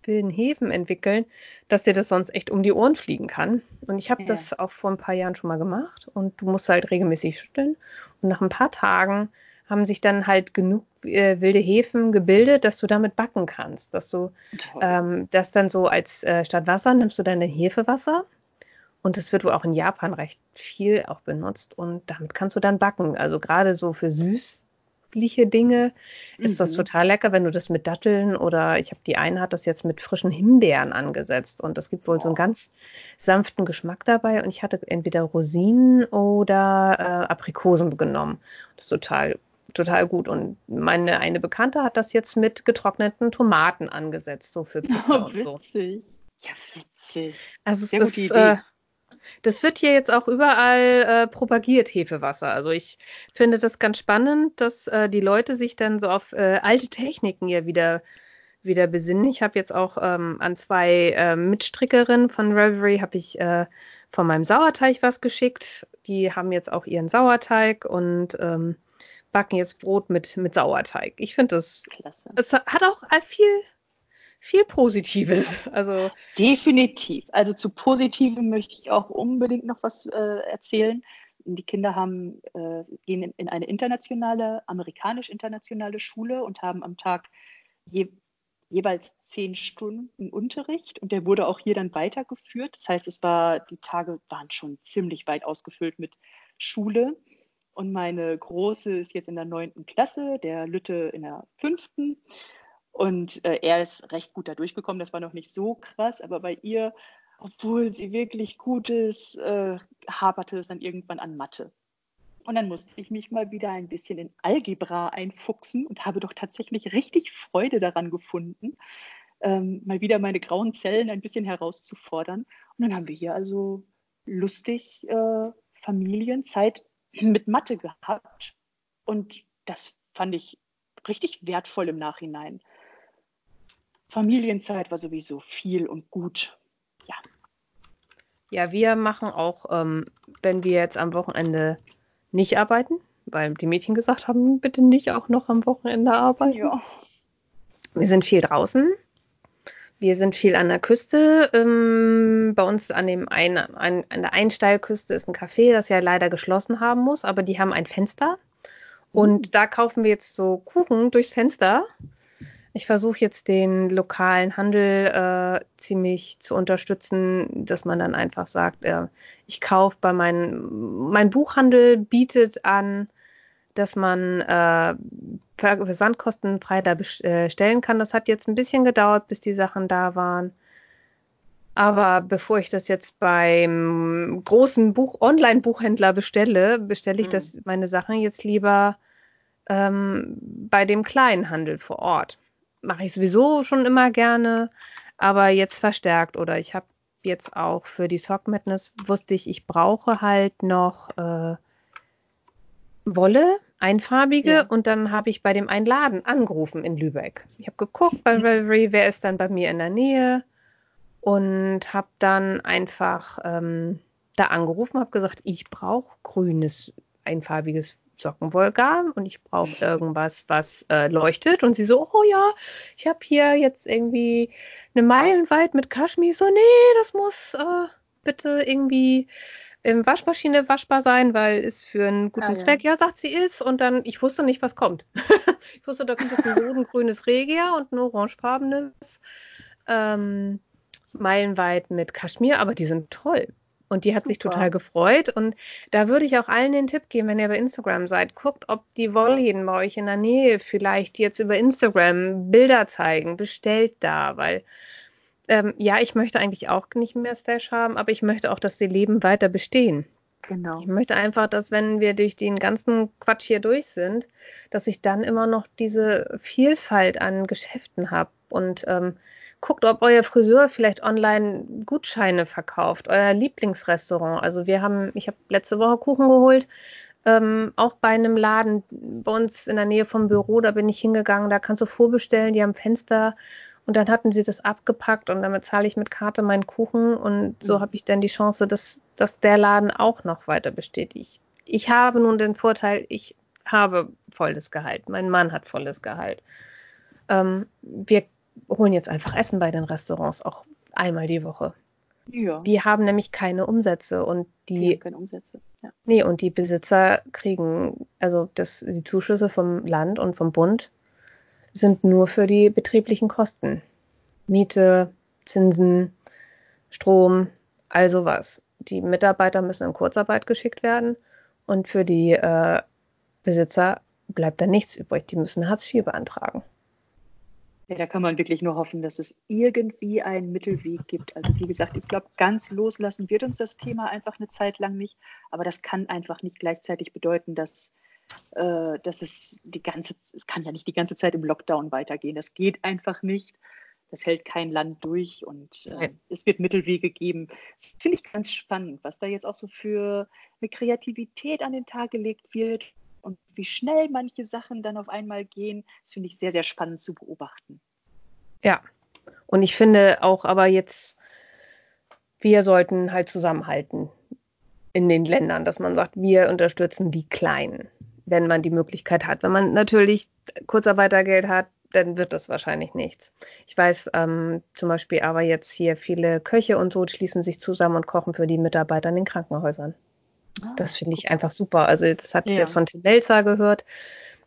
wilden Hefen entwickeln, dass dir das sonst echt um die Ohren fliegen kann. Und ich habe ja. das auch vor ein paar Jahren schon mal gemacht und du musst halt regelmäßig schütteln. Und nach ein paar Tagen haben sich dann halt genug äh, wilde Hefen gebildet, dass du damit backen kannst. Dass du ähm, das dann so als äh, statt Wasser nimmst du dann Hefewasser. Und das wird wohl auch in Japan recht viel auch benutzt. Und damit kannst du dann backen. Also gerade so für süßliche Dinge ist mhm. das total lecker, wenn du das mit Datteln oder ich habe die eine hat das jetzt mit frischen Himbeeren angesetzt. Und das gibt wohl oh. so einen ganz sanften Geschmack dabei. Und ich hatte entweder Rosinen oder äh, Aprikosen genommen. Das ist total total gut. Und meine eine Bekannte hat das jetzt mit getrockneten Tomaten angesetzt, so für Pizza oh, und
witzig. So. Ja, witzig.
Also Sehr es ist, äh, das wird hier jetzt auch überall äh, propagiert, Hefewasser. Also ich finde das ganz spannend, dass äh, die Leute sich dann so auf äh, alte Techniken ja wieder wieder besinnen. Ich habe jetzt auch ähm, an zwei äh, Mitstrickerinnen von Reverie habe ich äh, von meinem Sauerteig was geschickt. Die haben jetzt auch ihren Sauerteig und ähm, backen jetzt Brot mit, mit Sauerteig. Ich finde das, Klasse. es hat auch viel, viel Positives. Also
Definitiv. Also zu Positiven möchte ich auch unbedingt noch was äh, erzählen. Die Kinder haben, äh, gehen in, in, eine internationale, amerikanisch-internationale Schule und haben am Tag je, jeweils zehn Stunden Unterricht und der wurde auch hier dann weitergeführt. Das heißt, es war, die Tage waren schon ziemlich weit ausgefüllt mit Schule. Und meine Große ist jetzt in der neunten Klasse, der Lütte in der fünften. Und äh, er ist recht gut da durchgekommen. Das war noch nicht so krass, aber bei ihr, obwohl sie wirklich gut ist, äh, haperte es dann irgendwann an Mathe. Und dann musste ich mich mal wieder ein bisschen in Algebra einfuchsen und habe doch tatsächlich richtig Freude daran gefunden, ähm, mal wieder meine grauen Zellen ein bisschen herauszufordern. Und dann haben wir hier also lustig äh, Familienzeit mit Mathe gehabt. Und das fand ich richtig wertvoll im Nachhinein. Familienzeit war sowieso viel und gut. Ja.
Ja, wir machen auch, ähm, wenn wir jetzt am Wochenende nicht arbeiten, weil die Mädchen gesagt haben, bitte nicht auch noch am Wochenende arbeiten. Ja. Wir sind viel draußen. Wir sind viel an der Küste. Ähm, bei uns an, dem ein, an, an der Einsteilküste ist ein Café, das ja leider geschlossen haben muss, aber die haben ein Fenster. Und mhm. da kaufen wir jetzt so Kuchen durchs Fenster ich versuche jetzt den lokalen Handel äh, ziemlich zu unterstützen, dass man dann einfach sagt, äh, ich kaufe bei meinem, mein Buchhandel bietet an, dass man äh, versandkostenfrei da bestellen äh, kann. Das hat jetzt ein bisschen gedauert, bis die Sachen da waren. Aber bevor ich das jetzt beim großen Buch Online-Buchhändler bestelle, bestelle ich mhm. das meine Sachen jetzt lieber ähm, bei dem kleinen Handel vor Ort mache ich sowieso schon immer gerne, aber jetzt verstärkt. Oder ich habe jetzt auch für die Sock Madness wusste ich, ich brauche halt noch äh, Wolle, einfarbige, ja. und dann habe ich bei dem einen Laden angerufen in Lübeck. Ich habe geguckt bei Ravelry, wer ist dann bei mir in der Nähe und habe dann einfach ähm, da angerufen, habe gesagt, ich brauche grünes einfarbiges Sockenwollgarn und ich brauche irgendwas, was äh, leuchtet. Und sie so, oh ja, ich habe hier jetzt irgendwie eine Meilenweit mit Kaschmir. So, nee, das muss äh, bitte irgendwie im Waschmaschine waschbar sein, weil es für einen guten ah, Zweck, ja. ja. sagt sie ist. Und dann, ich wusste nicht, was kommt. ich wusste, da kommt jetzt ein bodengrünes Regia und ein orangefarbenes ähm, Meilenweit mit Kaschmir, aber die sind toll. Und die hat Super. sich total gefreut. Und da würde ich auch allen den Tipp geben, wenn ihr bei Instagram seid, guckt, ob die Wollläden bei euch in der Nähe vielleicht jetzt über Instagram Bilder zeigen. Bestellt da, weil ähm, ja, ich möchte eigentlich auch nicht mehr Stash haben, aber ich möchte auch, dass die Leben weiter bestehen. Genau. Ich möchte einfach, dass wenn wir durch den ganzen Quatsch hier durch sind, dass ich dann immer noch diese Vielfalt an Geschäften habe und ähm, guckt, ob euer Friseur vielleicht online Gutscheine verkauft, euer Lieblingsrestaurant. Also wir haben, ich habe letzte Woche Kuchen geholt, ähm, auch bei einem Laden bei uns in der Nähe vom Büro, da bin ich hingegangen, da kannst du vorbestellen, die haben Fenster und dann hatten sie das abgepackt und damit zahle ich mit Karte meinen Kuchen und so mhm. habe ich dann die Chance, dass, dass der Laden auch noch weiter besteht. Ich, ich habe nun den Vorteil, ich habe volles Gehalt, mein Mann hat volles Gehalt. Ähm, wir holen jetzt einfach Essen bei den Restaurants, auch einmal die Woche. Ja. Die haben nämlich keine Umsätze und die. Ja, keine Umsätze. Ja. Nee, und die Besitzer kriegen, also das, die Zuschüsse vom Land und vom Bund sind nur für die betrieblichen Kosten. Miete, Zinsen, Strom, all sowas. Die Mitarbeiter müssen in Kurzarbeit geschickt werden und für die äh, Besitzer bleibt da nichts übrig. Die müssen Hartz IV beantragen.
Ja, da kann man wirklich nur hoffen, dass es irgendwie einen Mittelweg gibt. Also wie gesagt, ich glaube, ganz loslassen wird uns das Thema einfach eine Zeit lang nicht. Aber das kann einfach nicht gleichzeitig bedeuten, dass, äh, dass es die ganze, es kann ja nicht die ganze Zeit im Lockdown weitergehen. Das geht einfach nicht. Das hält kein Land durch und äh, es wird Mittelwege geben. Das finde ich ganz spannend, was da jetzt auch so für eine Kreativität an den Tag gelegt wird und wie schnell manche Sachen dann auf einmal gehen, das finde ich sehr, sehr spannend zu beobachten.
Ja, und ich finde auch aber jetzt, wir sollten halt zusammenhalten in den Ländern, dass man sagt, wir unterstützen die Kleinen, wenn man die Möglichkeit hat. Wenn man natürlich Kurzarbeitergeld hat, dann wird das wahrscheinlich nichts. Ich weiß ähm, zum Beispiel aber jetzt hier viele Köche und so schließen sich zusammen und kochen für die Mitarbeiter in den Krankenhäusern. Das finde ich einfach super. Also das hatte ich ja. jetzt von Tim Melzer gehört,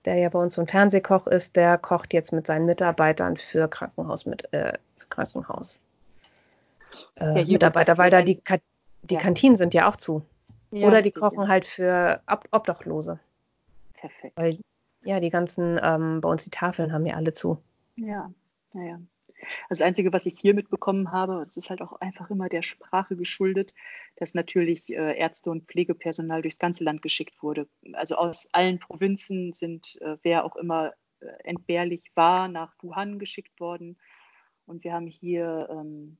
der ja bei uns so ein Fernsehkoch ist. Der kocht jetzt mit seinen Mitarbeitern für Krankenhaus mit äh, für Krankenhaus. Äh, Mitarbeiter, weil da die, Ka die ja. Kantinen sind ja auch zu. Ja, Oder die kochen halt für Ob Obdachlose. Perfekt. Weil ja, die ganzen, ähm, bei uns die Tafeln haben ja alle zu.
Ja, naja. Das Einzige, was ich hier mitbekommen habe, das ist halt auch einfach immer der Sprache geschuldet, dass natürlich äh, Ärzte und Pflegepersonal durchs ganze Land geschickt wurde. Also aus allen Provinzen sind, äh, wer auch immer äh, entbehrlich war, nach Wuhan geschickt worden. Und wir haben hier ähm,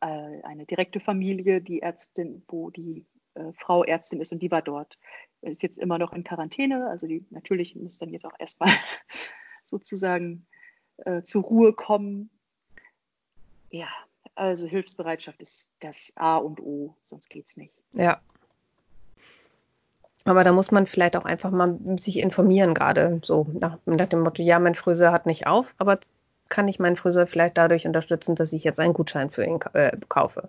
äh, eine direkte Familie, die Ärztin, wo die äh, Frau Ärztin ist und die war dort. Ist jetzt immer noch in Quarantäne, also die natürlich muss dann jetzt auch erstmal sozusagen äh, zur Ruhe kommen. Ja, also Hilfsbereitschaft ist das A und O, sonst geht es nicht.
Ja. Aber da muss man vielleicht auch einfach mal sich informieren, gerade so nach, nach dem Motto, ja, mein Friseur hat nicht auf, aber kann ich meinen Friseur vielleicht dadurch unterstützen, dass ich jetzt einen Gutschein für ihn äh, kaufe.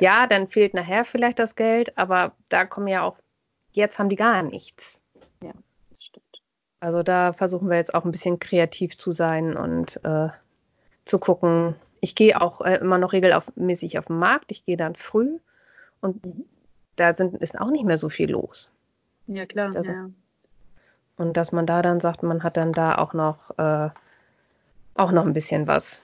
Ja. dann fehlt nachher vielleicht das Geld, aber da kommen ja auch, jetzt haben die gar nichts.
Ja, das stimmt.
Also da versuchen wir jetzt auch ein bisschen kreativ zu sein und äh, zu gucken. Ich gehe auch äh, immer noch regelmäßig auf den Markt. Ich gehe dann früh und mhm. da sind, ist auch nicht mehr so viel los.
Ja, klar. Das, ja.
Und dass man da dann sagt, man hat dann da auch noch äh, auch noch ein bisschen was.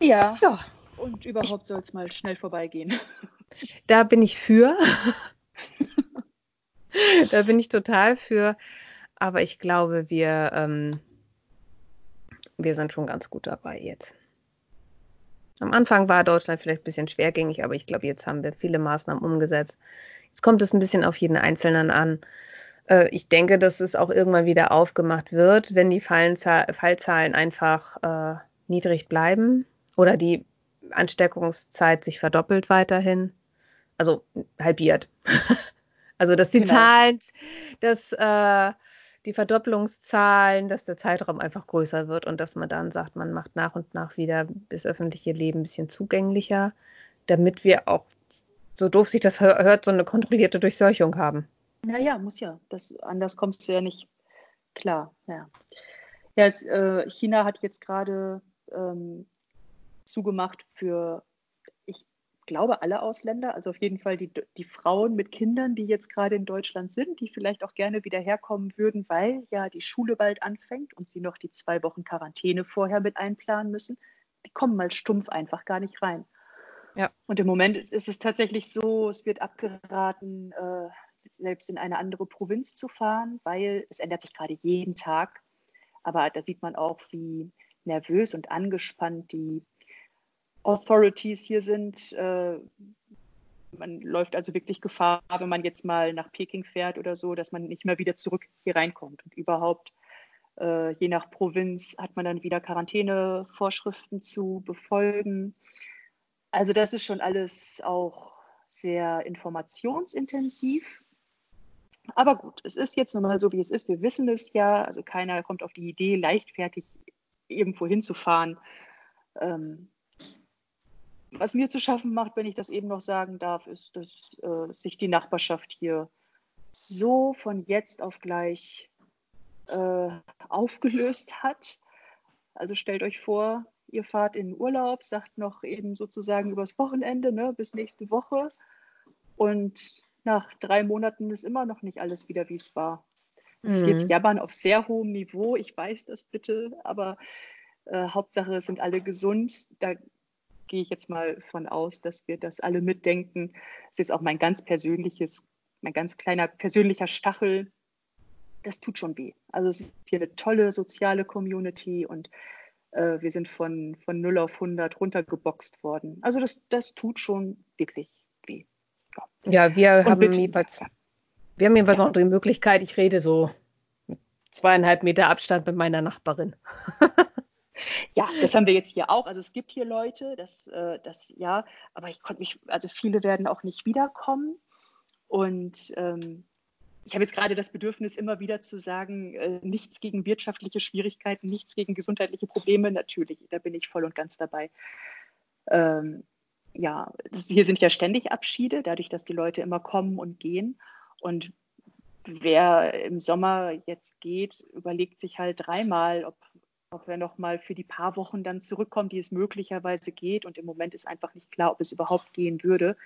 Ja. ja. Und überhaupt soll es mal schnell vorbeigehen.
Da bin ich für. da bin ich total für. Aber ich glaube, wir, ähm, wir sind schon ganz gut dabei jetzt. Am Anfang war Deutschland vielleicht ein bisschen schwergängig, aber ich glaube, jetzt haben wir viele Maßnahmen umgesetzt. Jetzt kommt es ein bisschen auf jeden Einzelnen an. Äh, ich denke, dass es auch irgendwann wieder aufgemacht wird, wenn die Fallzahlen einfach äh, niedrig bleiben oder die Ansteckungszeit sich verdoppelt weiterhin. Also halbiert. also dass die genau. Zahlen, dass äh, die Verdopplungszahlen, dass der Zeitraum einfach größer wird und dass man dann sagt, man macht nach und nach wieder das öffentliche Leben ein bisschen zugänglicher, damit wir auch, so doof sich das hört, so eine kontrollierte Durchseuchung haben.
Naja, muss ja. Das, anders kommst du ja nicht klar. Ja, ja es, äh, China hat jetzt gerade ähm, zugemacht für, ich glaube, alle Ausländer, also auf jeden Fall die, die Frauen mit Kindern, die jetzt gerade in Deutschland sind, die vielleicht auch gerne wieder herkommen würden, weil ja die Schule bald anfängt und sie noch die zwei Wochen Quarantäne vorher mit einplanen müssen. Die kommen mal stumpf einfach gar nicht rein. Ja. Und im Moment ist es tatsächlich so, es wird abgeraten, äh, selbst in eine andere Provinz zu fahren, weil es ändert sich gerade jeden Tag. Aber da sieht man auch, wie nervös und angespannt die Authorities hier sind. Äh, man läuft also wirklich Gefahr, wenn man jetzt mal nach Peking fährt oder so, dass man nicht mehr wieder zurück hier reinkommt. Und überhaupt, äh, je nach Provinz, hat man dann wieder Quarantänevorschriften zu befolgen. Also das ist schon alles auch sehr informationsintensiv. Aber gut, es ist jetzt nun mal so, wie es ist. Wir wissen es ja. Also keiner kommt auf die Idee, leichtfertig irgendwo hinzufahren. Ähm, was mir zu schaffen macht, wenn ich das eben noch sagen darf, ist, dass äh, sich die Nachbarschaft hier so von jetzt auf gleich äh, aufgelöst hat. Also stellt euch vor, ihr fahrt in den Urlaub, sagt noch eben sozusagen übers Wochenende, ne, bis nächste Woche. Und nach drei Monaten ist immer noch nicht alles wieder, wie es war. Das ist jetzt mhm. Jammern auf sehr hohem Niveau, ich weiß das bitte, aber äh, Hauptsache sind alle gesund. Da gehe ich jetzt mal von aus, dass wir das alle mitdenken. Das ist jetzt auch mein ganz persönliches, mein ganz kleiner persönlicher Stachel. Das tut schon weh. Also es ist hier eine tolle soziale Community und äh, wir sind von, von 0 auf 100 runtergeboxt worden. Also das, das tut schon wirklich weh.
Ja, wir haben jeweils, wir haben jeweils ja. auch die Möglichkeit, ich rede so zweieinhalb Meter Abstand mit meiner Nachbarin.
Ja, das haben wir jetzt hier auch. Also es gibt hier Leute, das, äh, das ja, aber ich konnte mich, also viele werden auch nicht wiederkommen. Und ähm, ich habe jetzt gerade das Bedürfnis, immer wieder zu sagen, äh, nichts gegen wirtschaftliche Schwierigkeiten, nichts gegen gesundheitliche Probleme. Natürlich, da bin ich voll und ganz dabei. Ähm, ja, das, hier sind ja ständig Abschiede, dadurch, dass die Leute immer kommen und gehen. Und wer im Sommer jetzt geht, überlegt sich halt dreimal, ob, ob er nochmal für die paar Wochen dann zurückkommt, die es möglicherweise geht. Und im Moment ist einfach nicht klar, ob es überhaupt gehen würde.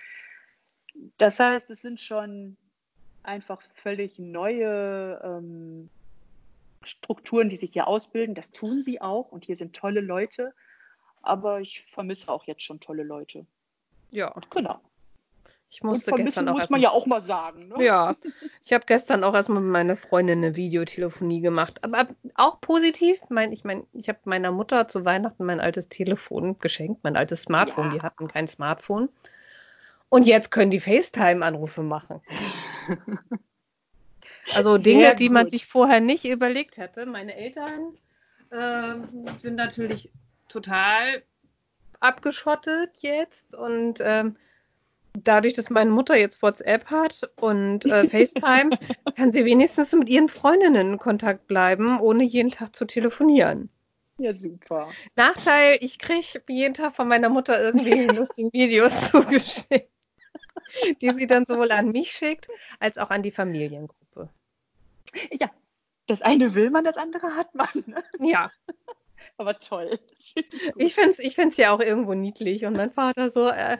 Das heißt, es sind schon einfach völlig neue ähm, Strukturen, die sich hier ausbilden. Das tun sie auch und hier sind tolle Leute. Aber ich vermisse auch jetzt schon tolle Leute.
Ja.
Und genau.
Ich musste
und
gestern auch
muss man ja auch mal sagen. Ne?
Ja, ich habe gestern auch erstmal mit meiner Freundin eine Videotelefonie gemacht. Aber auch positiv. Mein, ich meine, ich habe meiner Mutter zu Weihnachten mein altes Telefon geschenkt, mein altes Smartphone.
Ja.
Die hatten kein Smartphone. Und jetzt können die FaceTime-Anrufe machen. Also Dinge, die man
gut.
sich vorher nicht überlegt hätte. Meine Eltern äh, sind natürlich total abgeschottet jetzt und ähm, dadurch, dass meine Mutter jetzt WhatsApp hat und äh, FaceTime, kann sie wenigstens mit ihren Freundinnen in Kontakt bleiben, ohne jeden Tag zu telefonieren.
Ja, super.
Nachteil, ich kriege jeden Tag von meiner Mutter irgendwie lustige Videos zugeschickt, die sie dann sowohl an mich schickt, als auch an die Familiengruppe.
Ja, das eine will man, das andere hat man. Ne?
Ja,
Aber toll. Ich
finde es ich find's ja auch irgendwo niedlich. Und mein Vater so, äh,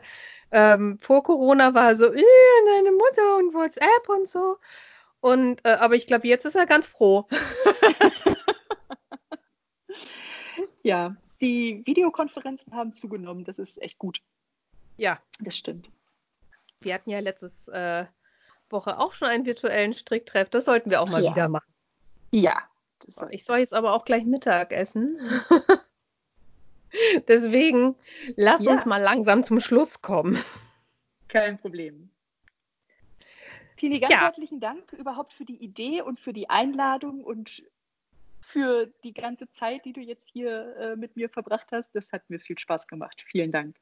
ähm, vor Corona war er so, "Ih, deine Mutter und WhatsApp und so. Und, äh, aber ich glaube, jetzt ist er ganz froh.
ja, die Videokonferenzen haben zugenommen. Das ist echt gut.
Ja,
Das stimmt.
wir hatten ja letztes äh, Woche auch schon einen virtuellen Stricktreff. Das sollten wir auch mal
Ja.
wieder machen.
Ja. Das
Ich soll jetzt aber auch gleich Mittag essen. Deswegen lass
Ja.
uns mal langsam zum Schluss kommen.
Kein Problem. Tini, ganz
Ja.
herzlichen Dank überhaupt für die Idee und für die Einladung und für die ganze Zeit, die du jetzt hier äh, mit mir verbracht hast. Das hat mir viel Spaß gemacht. Vielen Dank.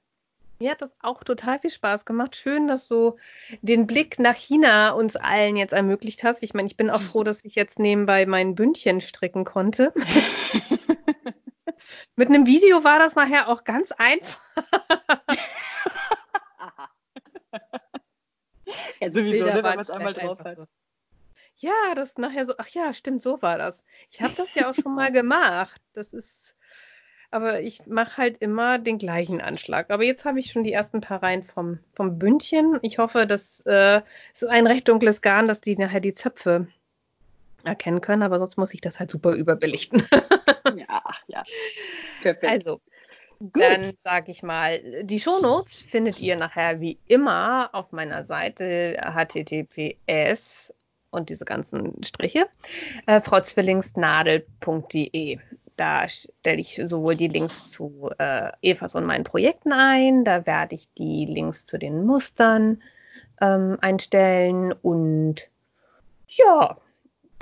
Mir hat das auch total viel Spaß gemacht. Schön, dass du den Blick nach China uns allen jetzt ermöglicht hast. Ich meine, ich bin auch froh, dass ich jetzt nebenbei mein Bündchen stricken konnte. Mit einem Video war das nachher auch ganz einfach.
Ja, sowieso, ne, wenn man es einmal drauf hat.
so. Ja, das nachher so, ach ja, stimmt, so war das. Ich habe das ja auch schon mal gemacht. Das ist, aber ich mache halt immer den gleichen Anschlag. Aber jetzt habe ich schon die ersten paar Reihen vom, vom Bündchen. Ich hoffe, dass äh, es ist ein recht dunkles Garn, dass die nachher die Zöpfe erkennen können, aber sonst muss ich das halt super überbelichten.
Ja, ja. Perfekt.
Also,
Gut.
dann sage ich mal, die Shownotes findet ihr nachher wie immer auf meiner Seite https und diese ganzen Striche, äh, frauzwillingsnadel.de. Da stelle ich sowohl die Links zu äh, Evas und meinen Projekten ein, da werde ich die Links zu den Mustern ähm, einstellen und ja,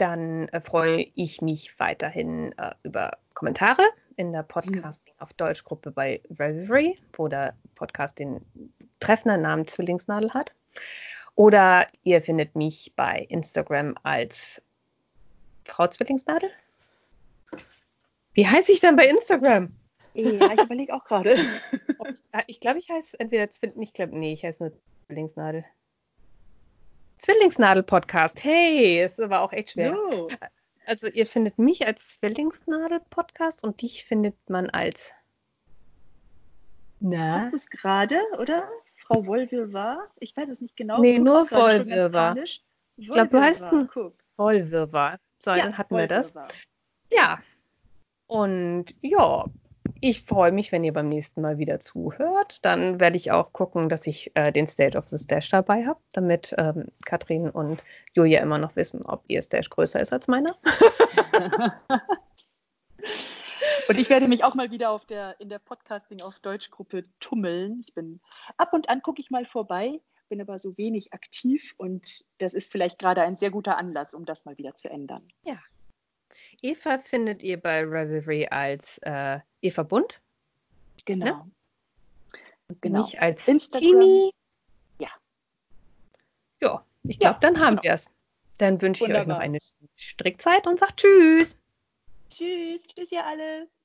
dann äh, freue ich mich weiterhin äh, über Kommentare in der Podcasting auf Deutsch Gruppe bei Revelry, wo der Podcast den treffenden Namen Zwillingsnadel hat. Oder ihr findet mich bei Instagram als Frau Zwillingsnadel. Wie heiße ich denn bei Instagram?
ja, ich überlege auch gerade.
Ich ah, ich glaube, ich heiße entweder Zwill, ich glaube, nee, ich heiße nur Zwillingsnadel. Zwillingsnadel-Podcast. Hey, ist aber auch echt schwer.
So.
Also ihr findet mich als Zwillingsnadel-Podcast und dich findet man als Na?
Hast du es gerade, oder? Frau Wollwirrwarr? Ich weiß es nicht genau.
Nee, nur Wollwirrwarr. Ich glaub, du heißt
Wollwirrwarr.
So,
Ja,
dann hatten wir das. Ja. Und ja, ich freue mich, wenn ihr beim nächsten Mal wieder zuhört. Dann werde ich auch gucken, dass ich äh, den Stage of the Stash dabei habe, damit ähm, Katrin und Julia immer noch wissen, ob ihr Stash größer ist als meiner.
Und ich werde mich auch mal wieder auf der, in der Podcasting auf Deutschgruppe tummeln. Ich bin ab und an gucke ich mal vorbei, bin aber so wenig aktiv und das ist vielleicht gerade ein sehr guter Anlass, um das mal wieder zu ändern.
Eva findet ihr bei Revelry als äh, Eva Bunt
Genau.
und
Genau.
mich als
Instagram.
Tini.
Ja.
Ja, ich
Ja,
glaube, dann haben
genau.
wir es. Dann wünsche ich euch noch eine Strickzeit und sag Tschüss.
Tschüss, tschüss ihr alle.